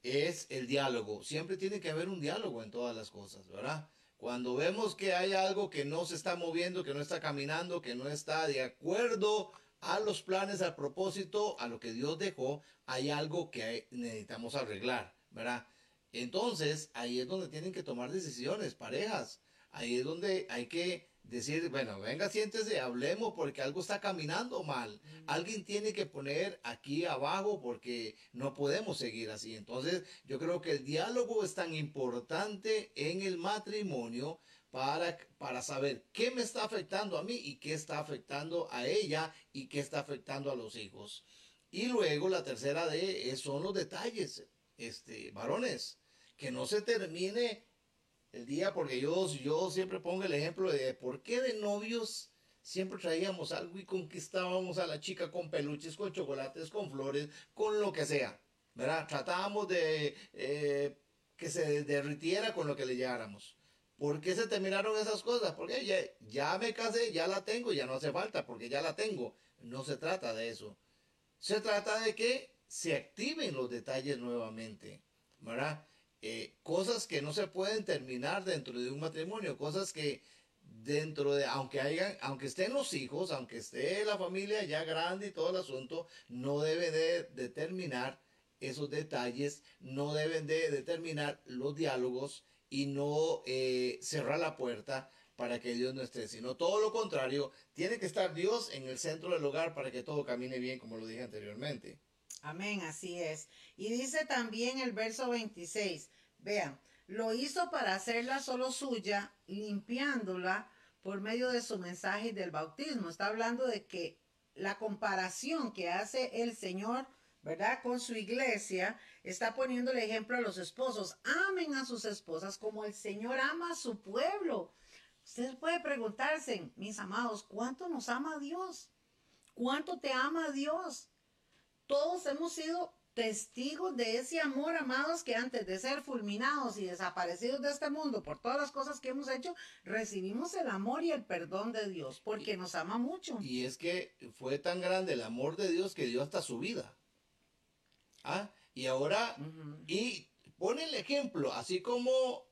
S1: es el diálogo. Siempre tiene que haber un diálogo en todas las cosas, ¿verdad? Cuando vemos que hay algo que no se está moviendo, que no está caminando, que no está de acuerdo a los planes, al propósito, a lo que Dios dejó, hay algo que necesitamos arreglar, ¿verdad? Entonces, ahí es donde tienen que tomar decisiones, parejas. Ahí es donde hay que decir, bueno, venga, siéntese, hablemos porque algo está caminando mal. Alguien tiene que poner aquí abajo porque no podemos seguir así. Entonces, yo creo que el diálogo es tan importante en el matrimonio para, para saber qué me está afectando a mí y qué está afectando a ella y qué está afectando a los hijos. Y luego la tercera de son los detalles, este, varones, que no se termine el día, porque yo, yo siempre pongo el ejemplo de por qué de novios siempre traíamos algo y conquistábamos a la chica con peluches, con chocolates, con flores, con lo que sea, ¿verdad? Tratábamos de eh, que se derritiera con lo que le lleváramos. ¿Por qué se terminaron esas cosas? Porque ya, ya me casé, ya la tengo, ya no hace falta, porque ya la tengo. No se trata de eso. Se trata de que se activen los detalles nuevamente, ¿verdad? Eh, cosas que no se pueden terminar dentro de un matrimonio, cosas que dentro de, aunque hayan, aunque estén los hijos, aunque esté la familia ya grande y todo el asunto, no debe de determinar esos detalles, no deben de determinar los diálogos y no eh, cerrar la puerta para que Dios no esté, sino todo lo contrario, tiene que estar Dios en el centro del hogar para que todo camine bien, como lo dije anteriormente.
S2: Amén, así es. Y dice también el verso 26, vean, lo hizo para hacerla solo suya, limpiándola por medio de su mensaje y del bautismo. Está hablando de que la comparación que hace el Señor, ¿verdad? Con su iglesia, está poniendo el ejemplo a los esposos. Amen a sus esposas como el Señor ama a su pueblo. Usted puede preguntarse, mis amados, ¿cuánto nos ama Dios? ¿Cuánto te ama Dios? Todos hemos sido testigos de ese amor, amados, que antes de ser fulminados y desaparecidos de este mundo por todas las cosas que hemos hecho, recibimos el amor y el perdón de Dios, porque nos ama mucho.
S1: Y es que fue tan grande el amor de Dios que dio hasta su vida. ¿Ah? Y ahora, y pone el ejemplo, así como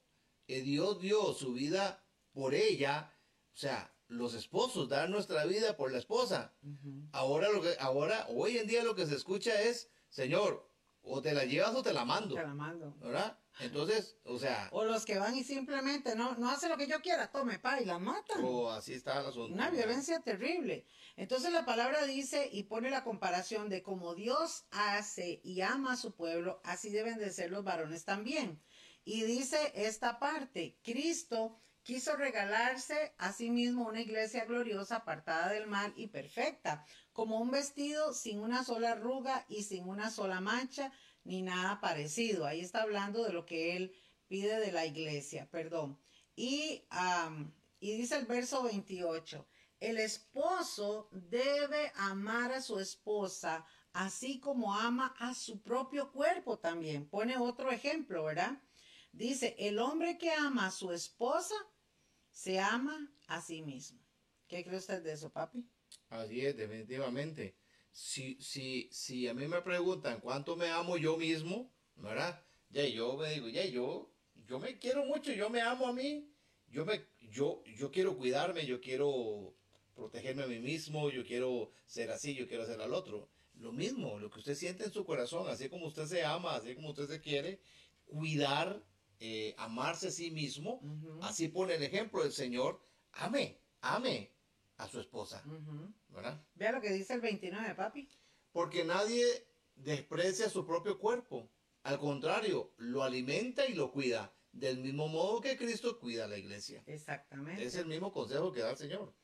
S1: eh, Dios dio su vida por ella, o sea, los esposos dan nuestra vida por la esposa. Ahora lo que, ahora, hoy en día lo que se escucha es, Señor, o te la llevas o te la mando.
S2: Te la mando.
S1: ¿Verdad? Entonces, o sea.
S2: O los que van y simplemente no, no hace lo que yo quiera, tome pa y la matan.
S1: O así está el asunto.
S2: Una violencia terrible. Entonces la palabra dice y pone la comparación de como Dios hace y ama a su pueblo, así deben de ser los varones también. Y dice esta parte, Cristo quiso regalarse a sí mismo una iglesia gloriosa, apartada del mal y perfecta, como un vestido sin una sola arruga y sin una sola mancha, ni nada parecido. Ahí está hablando de lo que él pide de la iglesia, perdón. Y, y dice el verso 28, el esposo debe amar a su esposa así como ama a su propio cuerpo también. Pone otro ejemplo, ¿verdad? Dice, el hombre que ama a su esposa se ama a sí mismo. ¿Qué cree usted de eso, papi?
S1: Así es, definitivamente. Si, si, si a mí me preguntan cuánto me amo yo mismo, ¿verdad? Ya yo me digo, ya yo, yo me quiero mucho, yo me amo a mí, yo me, yo, yo quiero cuidarme, yo quiero protegerme a mí mismo, yo quiero ser así, yo quiero ser al otro. Lo mismo, lo que usted siente en su corazón, así como usted se ama, así como usted se quiere, cuidar, eh, amarse a sí mismo, así pone el ejemplo del Señor, ame, ame a su esposa. ¿verdad?
S2: Vea lo que dice el 29, papi.
S1: Porque nadie desprecia su propio cuerpo, al contrario, lo alimenta y lo cuida, del mismo modo que Cristo cuida a la iglesia.
S2: Exactamente.
S1: Es el mismo consejo que da el Señor.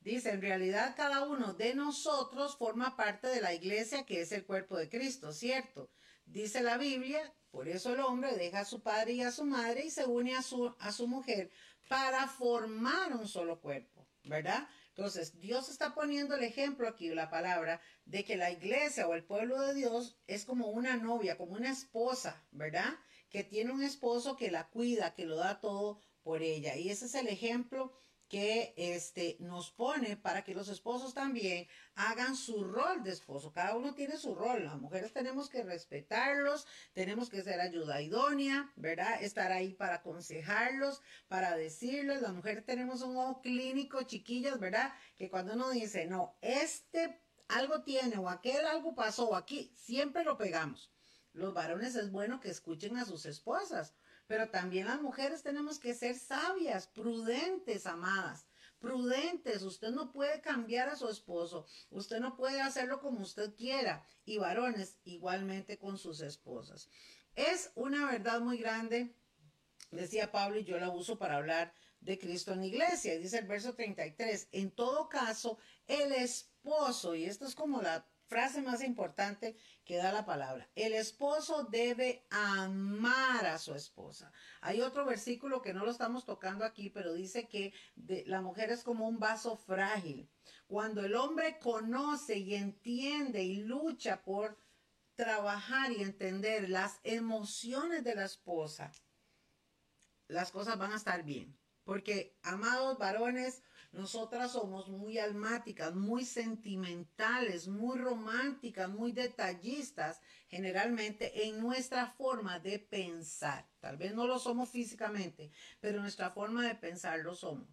S2: Dice, en realidad cada uno de nosotros forma parte de la iglesia que es el cuerpo de Cristo, ¿cierto? Dice la Biblia, por eso el hombre deja a su padre y a su madre y se une a su, a su mujer para formar un solo cuerpo, ¿verdad? Entonces, Dios está poniendo el ejemplo aquí, la palabra, de que la iglesia o el pueblo de Dios es como una novia, como una esposa, ¿verdad? Que tiene un esposo que la cuida, que lo da todo por ella. Y ese es el ejemplo que este, nos pone para que los esposos también hagan su rol de esposo. Cada uno tiene su rol. Las mujeres tenemos que respetarlos, tenemos que ser ayuda idónea, ¿verdad? Estar ahí para aconsejarlos, para decirles. Las mujeres tenemos un ojo clínico, chiquillas, ¿verdad? Que cuando uno dice, no, este algo tiene o aquel algo pasó o aquí, siempre lo pegamos. Los varones es bueno que escuchen a sus esposas pero también las mujeres tenemos que ser sabias, prudentes, amadas. Prudentes, usted no puede cambiar a su esposo, usted no puede hacerlo como usted quiera. Y varones, igualmente con sus esposas. Es una verdad muy grande, decía Pablo, y yo la uso para hablar de Cristo en la iglesia. Dice el verso 33, en todo caso, el esposo, y esto es como la frase más importante que da la palabra. El esposo debe amar a su esposa. Hay otro versículo que no lo estamos tocando aquí, pero dice que la mujer es como un vaso frágil. Cuando el hombre conoce y entiende y lucha por trabajar y entender las emociones de la esposa, las cosas van a estar bien. Porque, amados varones, nosotras somos muy almáticas, muy sentimentales, muy románticas, muy detallistas, generalmente en nuestra forma de pensar. Tal vez no lo somos físicamente, pero nuestra forma de pensar lo somos.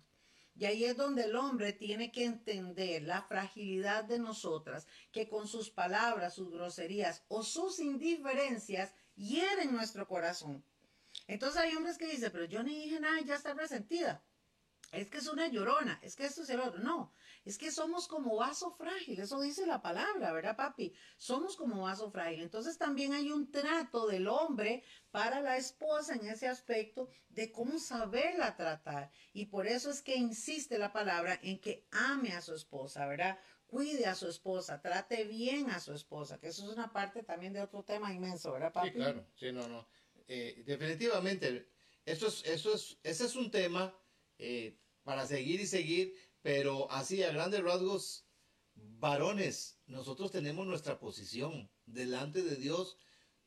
S2: Y ahí es donde el hombre tiene que entender la fragilidad de nosotras, que con sus palabras, sus groserías o sus indiferencias hieren nuestro corazón. Entonces hay hombres que dicen, pero yo ni dije nada ya está resentida. Es que es una llorona, es que esto es el otro. No, es que somos como vaso frágil, eso dice la palabra, ¿verdad, papi? Somos como vaso frágil. Entonces también hay un trato del hombre para la esposa en ese aspecto de cómo saberla tratar. Y por eso es que insiste la palabra en que ame a su esposa, ¿verdad? Cuide a su esposa, trate bien a su esposa, que eso es una parte también de otro tema inmenso, ¿verdad, papi?
S1: Sí, claro, sí, no, no. Eh, definitivamente, eso es, eso es, ese es un tema eh, para seguir y seguir, pero así a grandes rasgos, varones, nosotros tenemos nuestra posición delante de Dios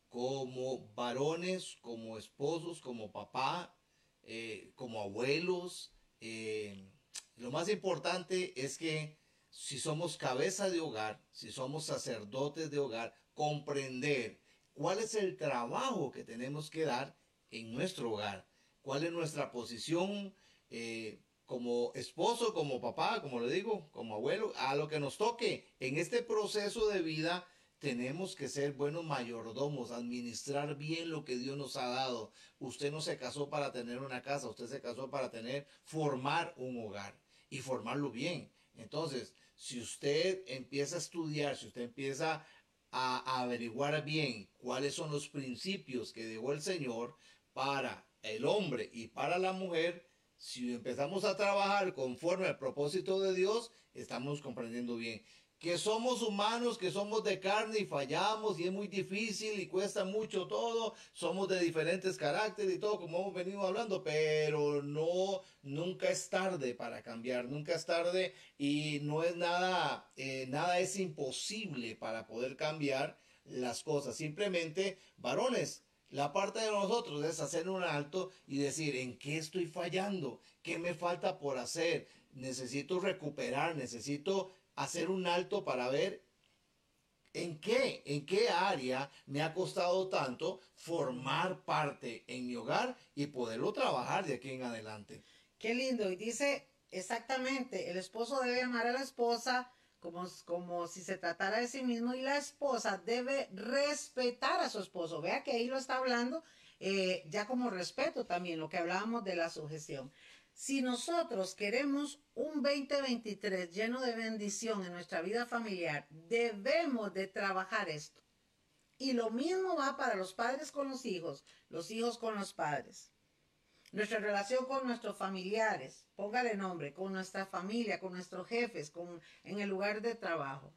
S1: como varones, como esposos, como papá, eh, como abuelos. Eh, lo más importante es que si somos cabeza de hogar, si somos sacerdotes de hogar, comprender cuál es el trabajo que tenemos que dar en nuestro hogar, cuál es nuestra posición eh, como esposo, como papá, como le digo, como abuelo, a lo que nos toque en este proceso de vida. Tenemos que ser buenos mayordomos, administrar bien lo que Dios nos ha dado. Usted no se casó para tener una casa, usted se casó para tener, formar un hogar y formarlo bien. Entonces, si usted empieza a estudiar, si usted empieza a, averiguar bien cuáles son los principios que dejó el Señor para el hombre y para la mujer, si empezamos a trabajar conforme al propósito de Dios, estamos comprendiendo bien. Que somos humanos, que somos de carne y fallamos y es muy difícil y cuesta mucho todo, somos de diferentes caracteres y todo como hemos venido hablando, pero no, nunca es tarde para cambiar, nunca es tarde y no es nada, eh, nada es imposible para poder cambiar las cosas, simplemente varones, la parte de nosotros es hacer un alto y decir, ¿en qué estoy fallando? ¿Qué me falta por hacer? Necesito recuperar, necesito hacer un alto para ver en qué, en qué área me ha costado tanto formar parte en mi hogar y poderlo trabajar de aquí en adelante.
S2: Qué lindo. Y dice exactamente, el esposo debe amar a la esposa como, como si se tratara de sí mismo y la esposa debe respetar a su esposo. Vea que ahí lo está hablando eh, ya como respeto también, lo que hablábamos de la sujeción. Si nosotros queremos un 2023 lleno de bendición en nuestra vida familiar, debemos de trabajar esto. Y lo mismo va para los padres con los hijos, los hijos con los padres nuestra relación con nuestros familiares, póngale nombre, con nuestra familia, con nuestros jefes, con, en el lugar de trabajo.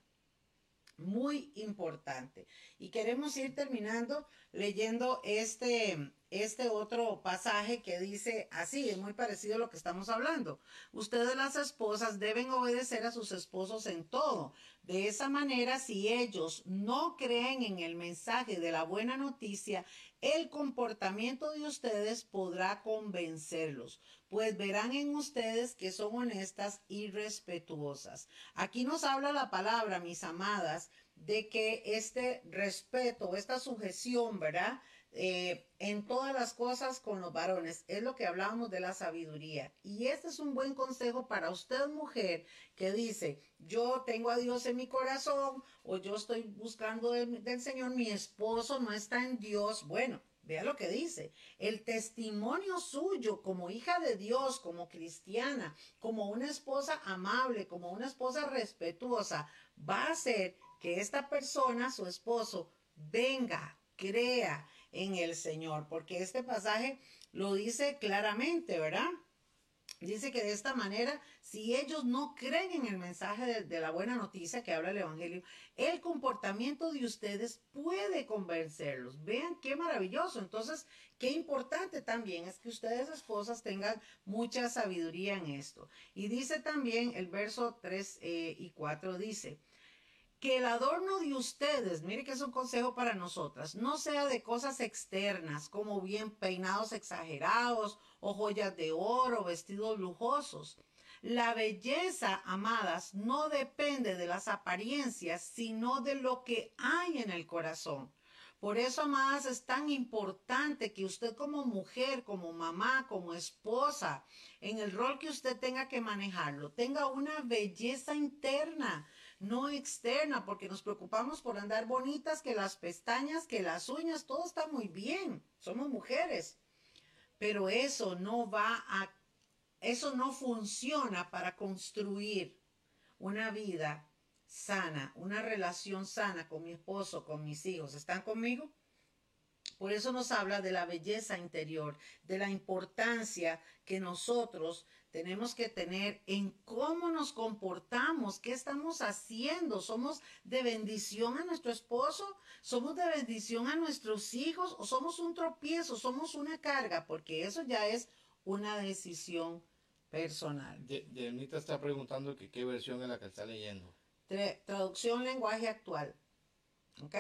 S2: Muy importante. Y queremos ir terminando leyendo este, este otro pasaje que dice así, es muy parecido a lo que estamos hablando. Ustedes las esposas deben obedecer a sus esposos en todo. De esa manera, si ellos no creen en el mensaje de la buena noticia, el comportamiento de ustedes podrá convencerlos, pues verán en ustedes que son honestas y respetuosas. Aquí nos habla la palabra, mis amadas, de que este respeto, esta sujeción, ¿verdad? Eh, en todas las cosas con los varones. Es lo que hablábamos de la sabiduría. Y este es un buen consejo para usted, mujer, que dice, yo tengo a Dios en mi corazón o yo estoy buscando del Señor, mi esposo no está en Dios. Bueno, vea lo que dice. El testimonio suyo como hija de Dios, como cristiana, como una esposa amable, como una esposa respetuosa, va a ser que esta persona, su esposo, venga, crea, en el Señor, porque este pasaje lo dice claramente, ¿verdad? Dice que de esta manera, si ellos no creen en el mensaje de, la buena noticia que habla el Evangelio, el comportamiento de ustedes puede convencerlos. Vean qué maravilloso. Entonces, qué importante también es que ustedes, esposas, tengan mucha sabiduría en esto. Y dice también el verso 3 eh, y 4, dice, que el adorno de ustedes, mire que es un consejo para nosotras, no sea de cosas externas, como bien peinados exagerados o joyas de oro, vestidos lujosos. La belleza, amadas, no depende de las apariencias, sino de lo que hay en el corazón. Por eso, amadas, es tan importante que usted como mujer, como mamá, como esposa, en el rol que usted tenga que manejarlo, tenga una belleza interna, no externa, porque nos preocupamos por andar bonitas, que las pestañas, que las uñas, todo está muy bien. Somos mujeres. Pero eso no va a, eso no funciona para construir una vida sana, una relación sana con mi esposo, con mis hijos. ¿Están conmigo? Por eso nos habla de la belleza interior, de la importancia que nosotros tenemos que tener en cómo nos comportamos, qué estamos haciendo. ¿Somos de bendición a nuestro esposo? ¿Somos de bendición a nuestros hijos? ¿O somos un tropiezo? ¿Somos una carga? Porque eso ya es una decisión personal.
S1: Dianita está preguntando que qué versión es la que está leyendo.
S2: traducción lenguaje actual. ¿Ok?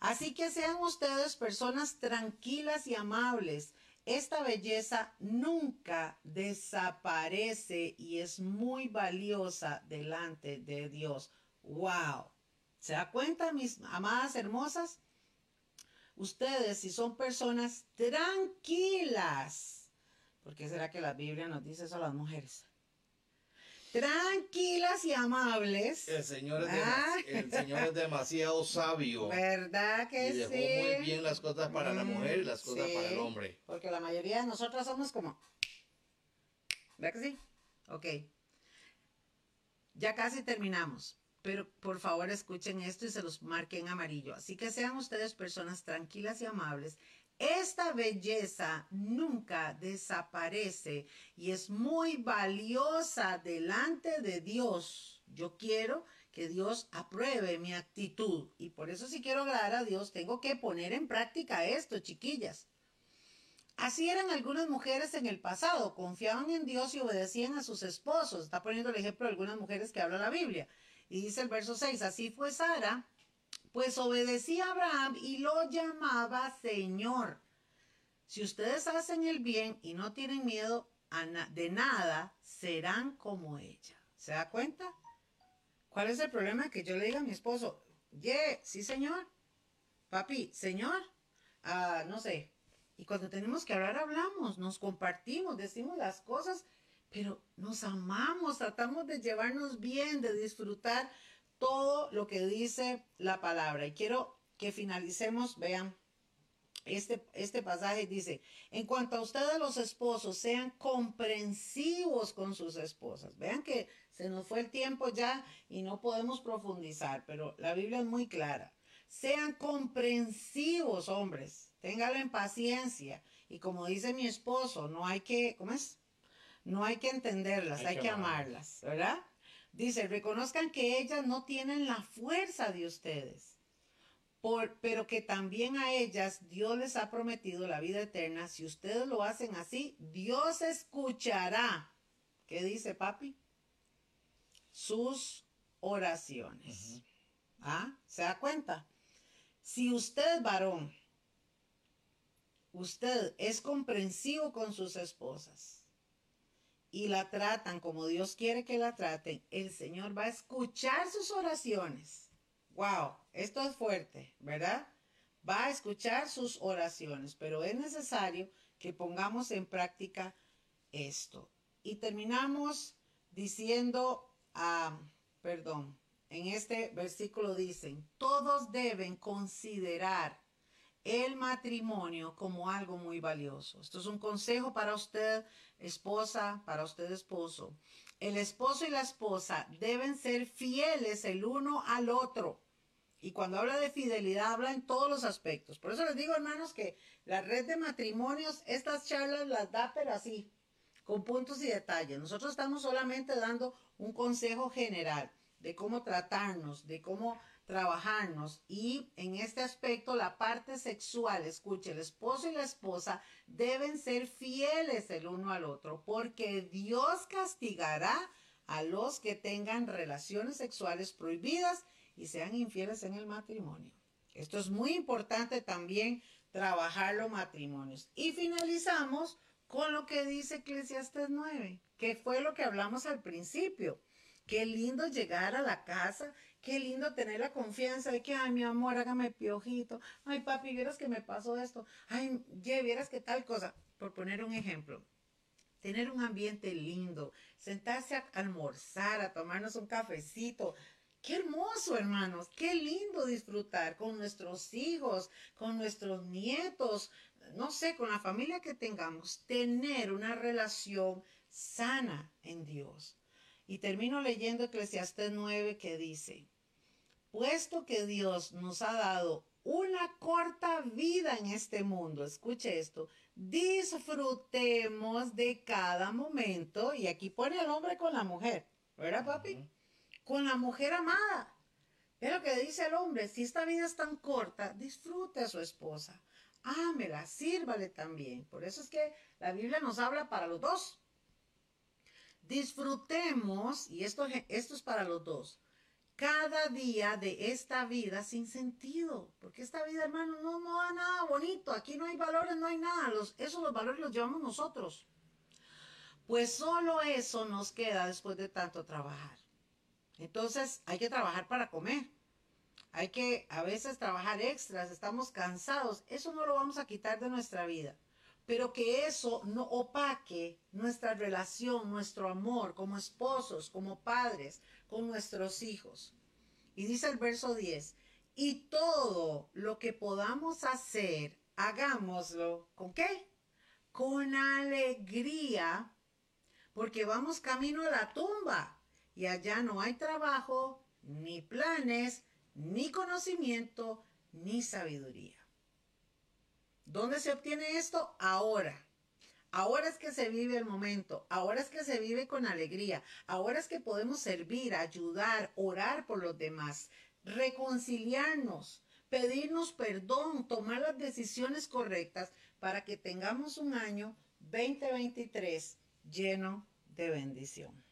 S2: Así que sean ustedes personas tranquilas y amables. Esta belleza nunca desaparece y es muy valiosa delante de Dios. ¡Wow! ¿Se da cuenta, mis amadas hermosas? Ustedes, si son personas tranquilas, ¿por qué será que la Biblia nos dice eso a las mujeres? Tranquilas y amables.
S1: El Señor es, ah. el señor es demasiado sabio.
S2: ¿Verdad que
S1: y dejó muy bien las cosas para la mujer y las cosas para el hombre.
S2: Porque la mayoría de nosotras somos como... ¿Verdad que sí? Ok. Ya casi terminamos. Pero por favor escuchen esto y se los marquen en amarillo. Así que sean ustedes personas tranquilas y amables esta belleza nunca desaparece y es muy valiosa delante de Dios. Yo quiero que Dios apruebe mi actitud y por eso si quiero agradar a Dios tengo que poner en práctica esto, chiquillas. Así eran algunas mujeres en el pasado, confiaban en Dios y obedecían a sus esposos. Está poniendo el ejemplo de algunas mujeres que habla la Biblia. Y dice el verso 6, así fue Sara, pues obedecía a Abraham y lo llamaba Señor. Si ustedes hacen el bien y no tienen miedo de nada, serán como ella. ¿Se da cuenta? ¿Cuál es el problema? Que yo le diga a mi esposo, yeah, sí señor, papi, señor, ah, no sé. Y cuando tenemos que hablar, hablamos, nos compartimos, decimos las cosas, pero nos amamos, tratamos de llevarnos bien, de disfrutar todo lo que dice la palabra. Y quiero que finalicemos, vean, este, este pasaje dice, en cuanto a ustedes los esposos, sean comprensivos con sus esposas. Vean que se nos fue el tiempo ya y no podemos profundizar, pero la Biblia es muy clara. Sean comprensivos, hombres. Ténganlo en paciencia. Y como dice mi esposo, no hay que, ¿cómo es? No hay que entenderlas, hay, que amarlas, ¿verdad? Dice, reconozcan que ellas no tienen la fuerza de ustedes, por, pero que también a ellas Dios les ha prometido la vida eterna. Si ustedes lo hacen así, Dios escuchará. ¿Qué dice papi? Sus oraciones. ¿Ah? ¿Se da cuenta? Si usted, varón, usted es comprensivo con sus esposas, y la tratan como Dios quiere que la traten, el Señor va a escuchar sus oraciones. Wow, esto es fuerte, ¿verdad? Va a escuchar sus oraciones, pero es necesario que pongamos en práctica esto. Y terminamos diciendo, perdón, en este versículo dicen, todos deben considerar el matrimonio como algo muy valioso. Esto es un consejo para usted, esposa, para usted, esposo. El esposo y la esposa deben ser fieles el uno al otro. Y cuando habla de fidelidad, habla en todos los aspectos. Por eso les digo, hermanos, que la red de matrimonios, estas charlas las da, pero así, con puntos y detalles. Nosotros estamos solamente dando un consejo general de cómo tratarnos, de cómo trabajarnos y en este aspecto la parte sexual, escuche, el esposo y la esposa deben ser fieles el uno al otro porque Dios castigará a los que tengan relaciones sexuales prohibidas y sean infieles en el matrimonio. Esto es muy importante también trabajar los matrimonios. Y finalizamos con lo que dice Eclesiastes 9, que fue lo que hablamos al principio. Qué lindo llegar a la casa Qué lindo tener la confianza de que, ay, mi amor, hágame piojito. Ay, papi, vieras que me pasó esto. Ay, ya vieras que tal cosa. Por poner un ejemplo. Tener un ambiente lindo, sentarse a almorzar, a tomarnos un cafecito, Qué hermoso, hermanos, qué lindo disfrutar con nuestros hijos, con nuestros nietos, no sé, con la familia que tengamos, tener una relación sana en Dios. Y termino leyendo Eclesiastés 9 que dice, puesto que Dios nos ha dado una corta vida en este mundo, escuche esto, disfrutemos de cada momento, y aquí pone el hombre con la mujer, ¿verdad papi? Con la mujer amada. Pero que dice el hombre, si esta vida es tan corta, disfrute a su esposa, ámela, sírvale también. Por eso es que la Biblia nos habla para los dos. Disfrutemos, y esto, esto es para los dos, cada día de esta vida sin sentido. Porque esta vida, hermano, no, no da nada bonito. Aquí no hay valores, no hay nada. Los, esos los valores los llevamos nosotros. Pues solo eso nos queda después de tanto trabajar. Entonces hay que trabajar para comer. Hay que a veces trabajar extras, estamos cansados. Eso no lo vamos a quitar de nuestra vida. Pero que eso no opaque nuestra relación, nuestro amor como esposos, como padres, con nuestros hijos. Y dice el verso 10, y todo lo que podamos hacer, hagámoslo con qué? Con alegría, porque vamos camino a la tumba y allá no hay trabajo, ni planes, ni conocimiento, ni sabiduría. ¿Dónde se obtiene esto? Ahora. Ahora es que se vive el momento, ahora es que se vive con alegría, ahora es que podemos servir, ayudar, orar por los demás, reconciliarnos, pedirnos perdón, tomar las decisiones correctas para que tengamos un año 2023 lleno de bendición.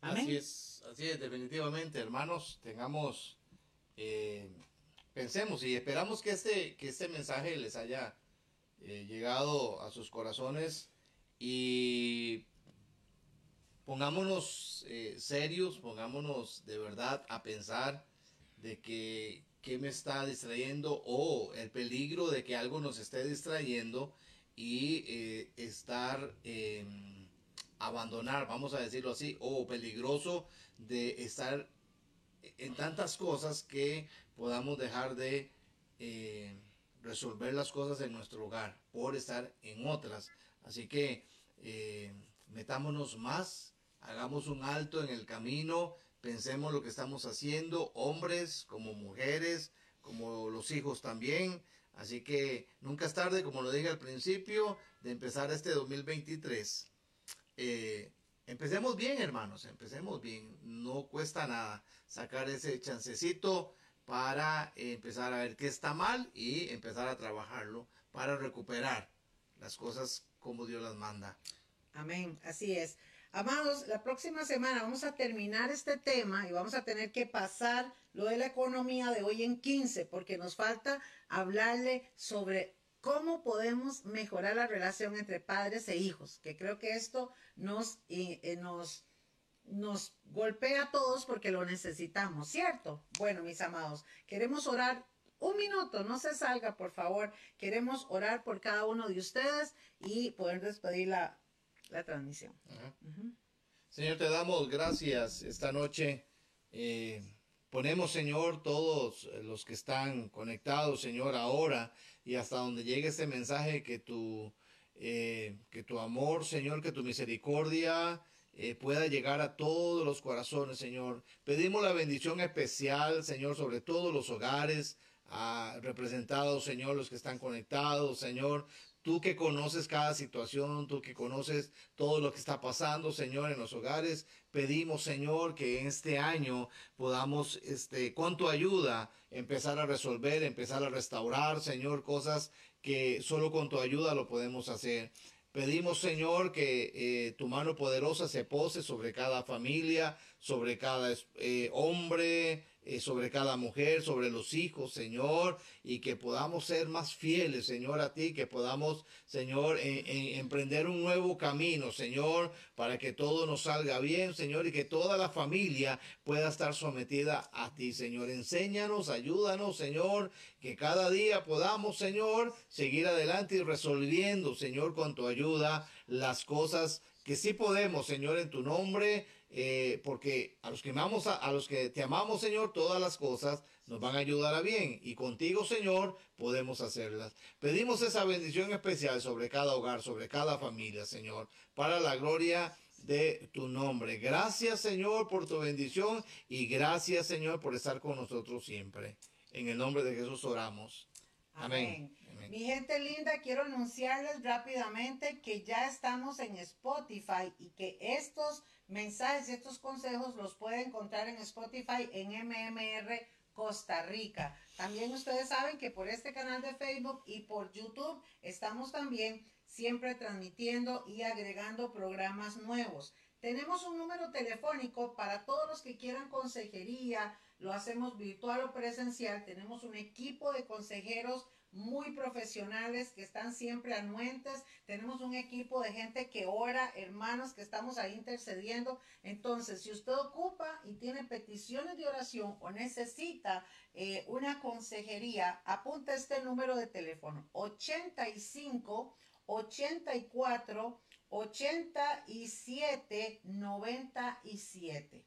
S1: Así es, así es, definitivamente, hermanos, tengamos, eh, pensemos y esperamos que este, que este mensaje les haya eh, llegado a sus corazones y pongámonos eh, serios, pongámonos de verdad a pensar de que qué me está distrayendo o el peligro de que algo nos esté distrayendo y eh, estar em, abandonar, vamos a decirlo así, o peligroso de estar en tantas cosas que podamos dejar de resolver las cosas en nuestro hogar por estar en otras. Así que eh, metámonos más, hagamos un alto en el camino, pensemos lo que estamos haciendo, hombres como mujeres, como los hijos también. Así que nunca es tarde, como lo dije al principio, de empezar este 2023. Eh, empecemos bien, hermanos, empecemos bien. No cuesta nada sacar ese chancecito para empezar a ver qué está mal y empezar a trabajarlo para recuperar las cosas como Dios las manda.
S2: Amén, así es. Amados, la próxima semana vamos a terminar este tema y vamos a tener que pasar lo de la economía de hoy en 15 porque nos falta hablarle sobre cómo podemos mejorar la relación entre padres e hijos, que creo que esto nos, eh, nos nos golpea a todos porque lo necesitamos, ¿cierto? Bueno, mis amados, queremos orar un minuto, no se salga, por favor. Queremos orar por cada uno de ustedes y poder despedir la, transmisión.
S1: Señor, te damos gracias esta noche. Eh, ponemos, Señor, todos los que están conectados, Señor, ahora y hasta donde llegue este mensaje, que tu, eh, que tu amor, Señor, que tu misericordia eh, pueda llegar a todos los corazones, Señor. Pedimos la bendición especial, Señor, sobre todos los hogares, ah, representados, Señor, los que están conectados, Señor. Tú que conoces cada situación, tú que conoces todo lo que está pasando, Señor, en los hogares, pedimos, Señor, que en este año podamos, este, con tu ayuda, empezar a resolver, empezar a restaurar, Señor, cosas que solo con tu ayuda lo podemos hacer. Pedimos, Señor, que eh, tu mano poderosa se pose sobre cada familia, sobre cada eh, hombre, eh, sobre cada mujer, sobre los hijos, Señor, y que podamos ser más fieles, Señor, a ti, que podamos, Señor, emprender un nuevo camino, Señor, para que todo nos salga bien, Señor, y que toda la familia pueda estar sometida a ti, Señor. Enséñanos, ayúdanos, Señor, que cada día podamos, Señor, seguir adelante y resolviendo, Señor, con tu ayuda, las cosas que sí podemos, Señor, en tu nombre, eh, porque a los que amamos, a, los que te amamos, Señor, todas las cosas nos van a ayudar a bien. Y contigo, Señor, podemos hacerlas. Pedimos esa bendición especial sobre cada hogar, sobre cada familia, Señor, para la gloria de tu nombre. Gracias, Señor, por tu bendición y gracias, Señor, por estar con nosotros siempre. En el nombre de Jesús oramos. Amén.
S2: Mi gente linda, quiero anunciarles rápidamente que ya estamos en Spotify y que estos mensajes estos consejos los pueden encontrar en Spotify en MMR Costa Rica. También ustedes saben que por este canal de Facebook y por YouTube estamos también siempre transmitiendo y agregando programas nuevos. Tenemos un número telefónico para todos los que quieran consejería, lo hacemos virtual o presencial. Tenemos un equipo de consejeros muy profesionales que están siempre anuentes. Tenemos un equipo de gente que ora, hermanos que estamos ahí intercediendo. Entonces, si usted ocupa y tiene peticiones de oración o necesita eh, una consejería, apunta este número de teléfono 85 84 87 97.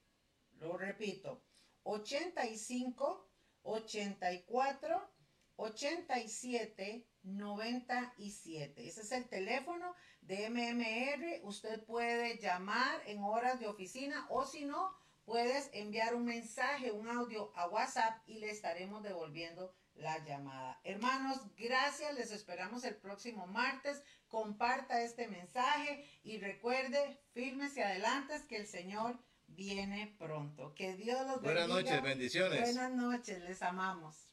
S2: Lo repito, 85 84 87 97. Ese es el teléfono de MMR. Usted puede llamar en horas de oficina o si no, puedes enviar un mensaje, un audio a WhatsApp y le estaremos devolviendo la llamada. Hermanos, gracias. Les esperamos el próximo martes. Comparta este mensaje y recuerde, firmes y adelante que el Señor viene pronto. Que Dios los bendiga.
S1: Buenas noches, bendiciones.
S2: Buenas noches, les amamos.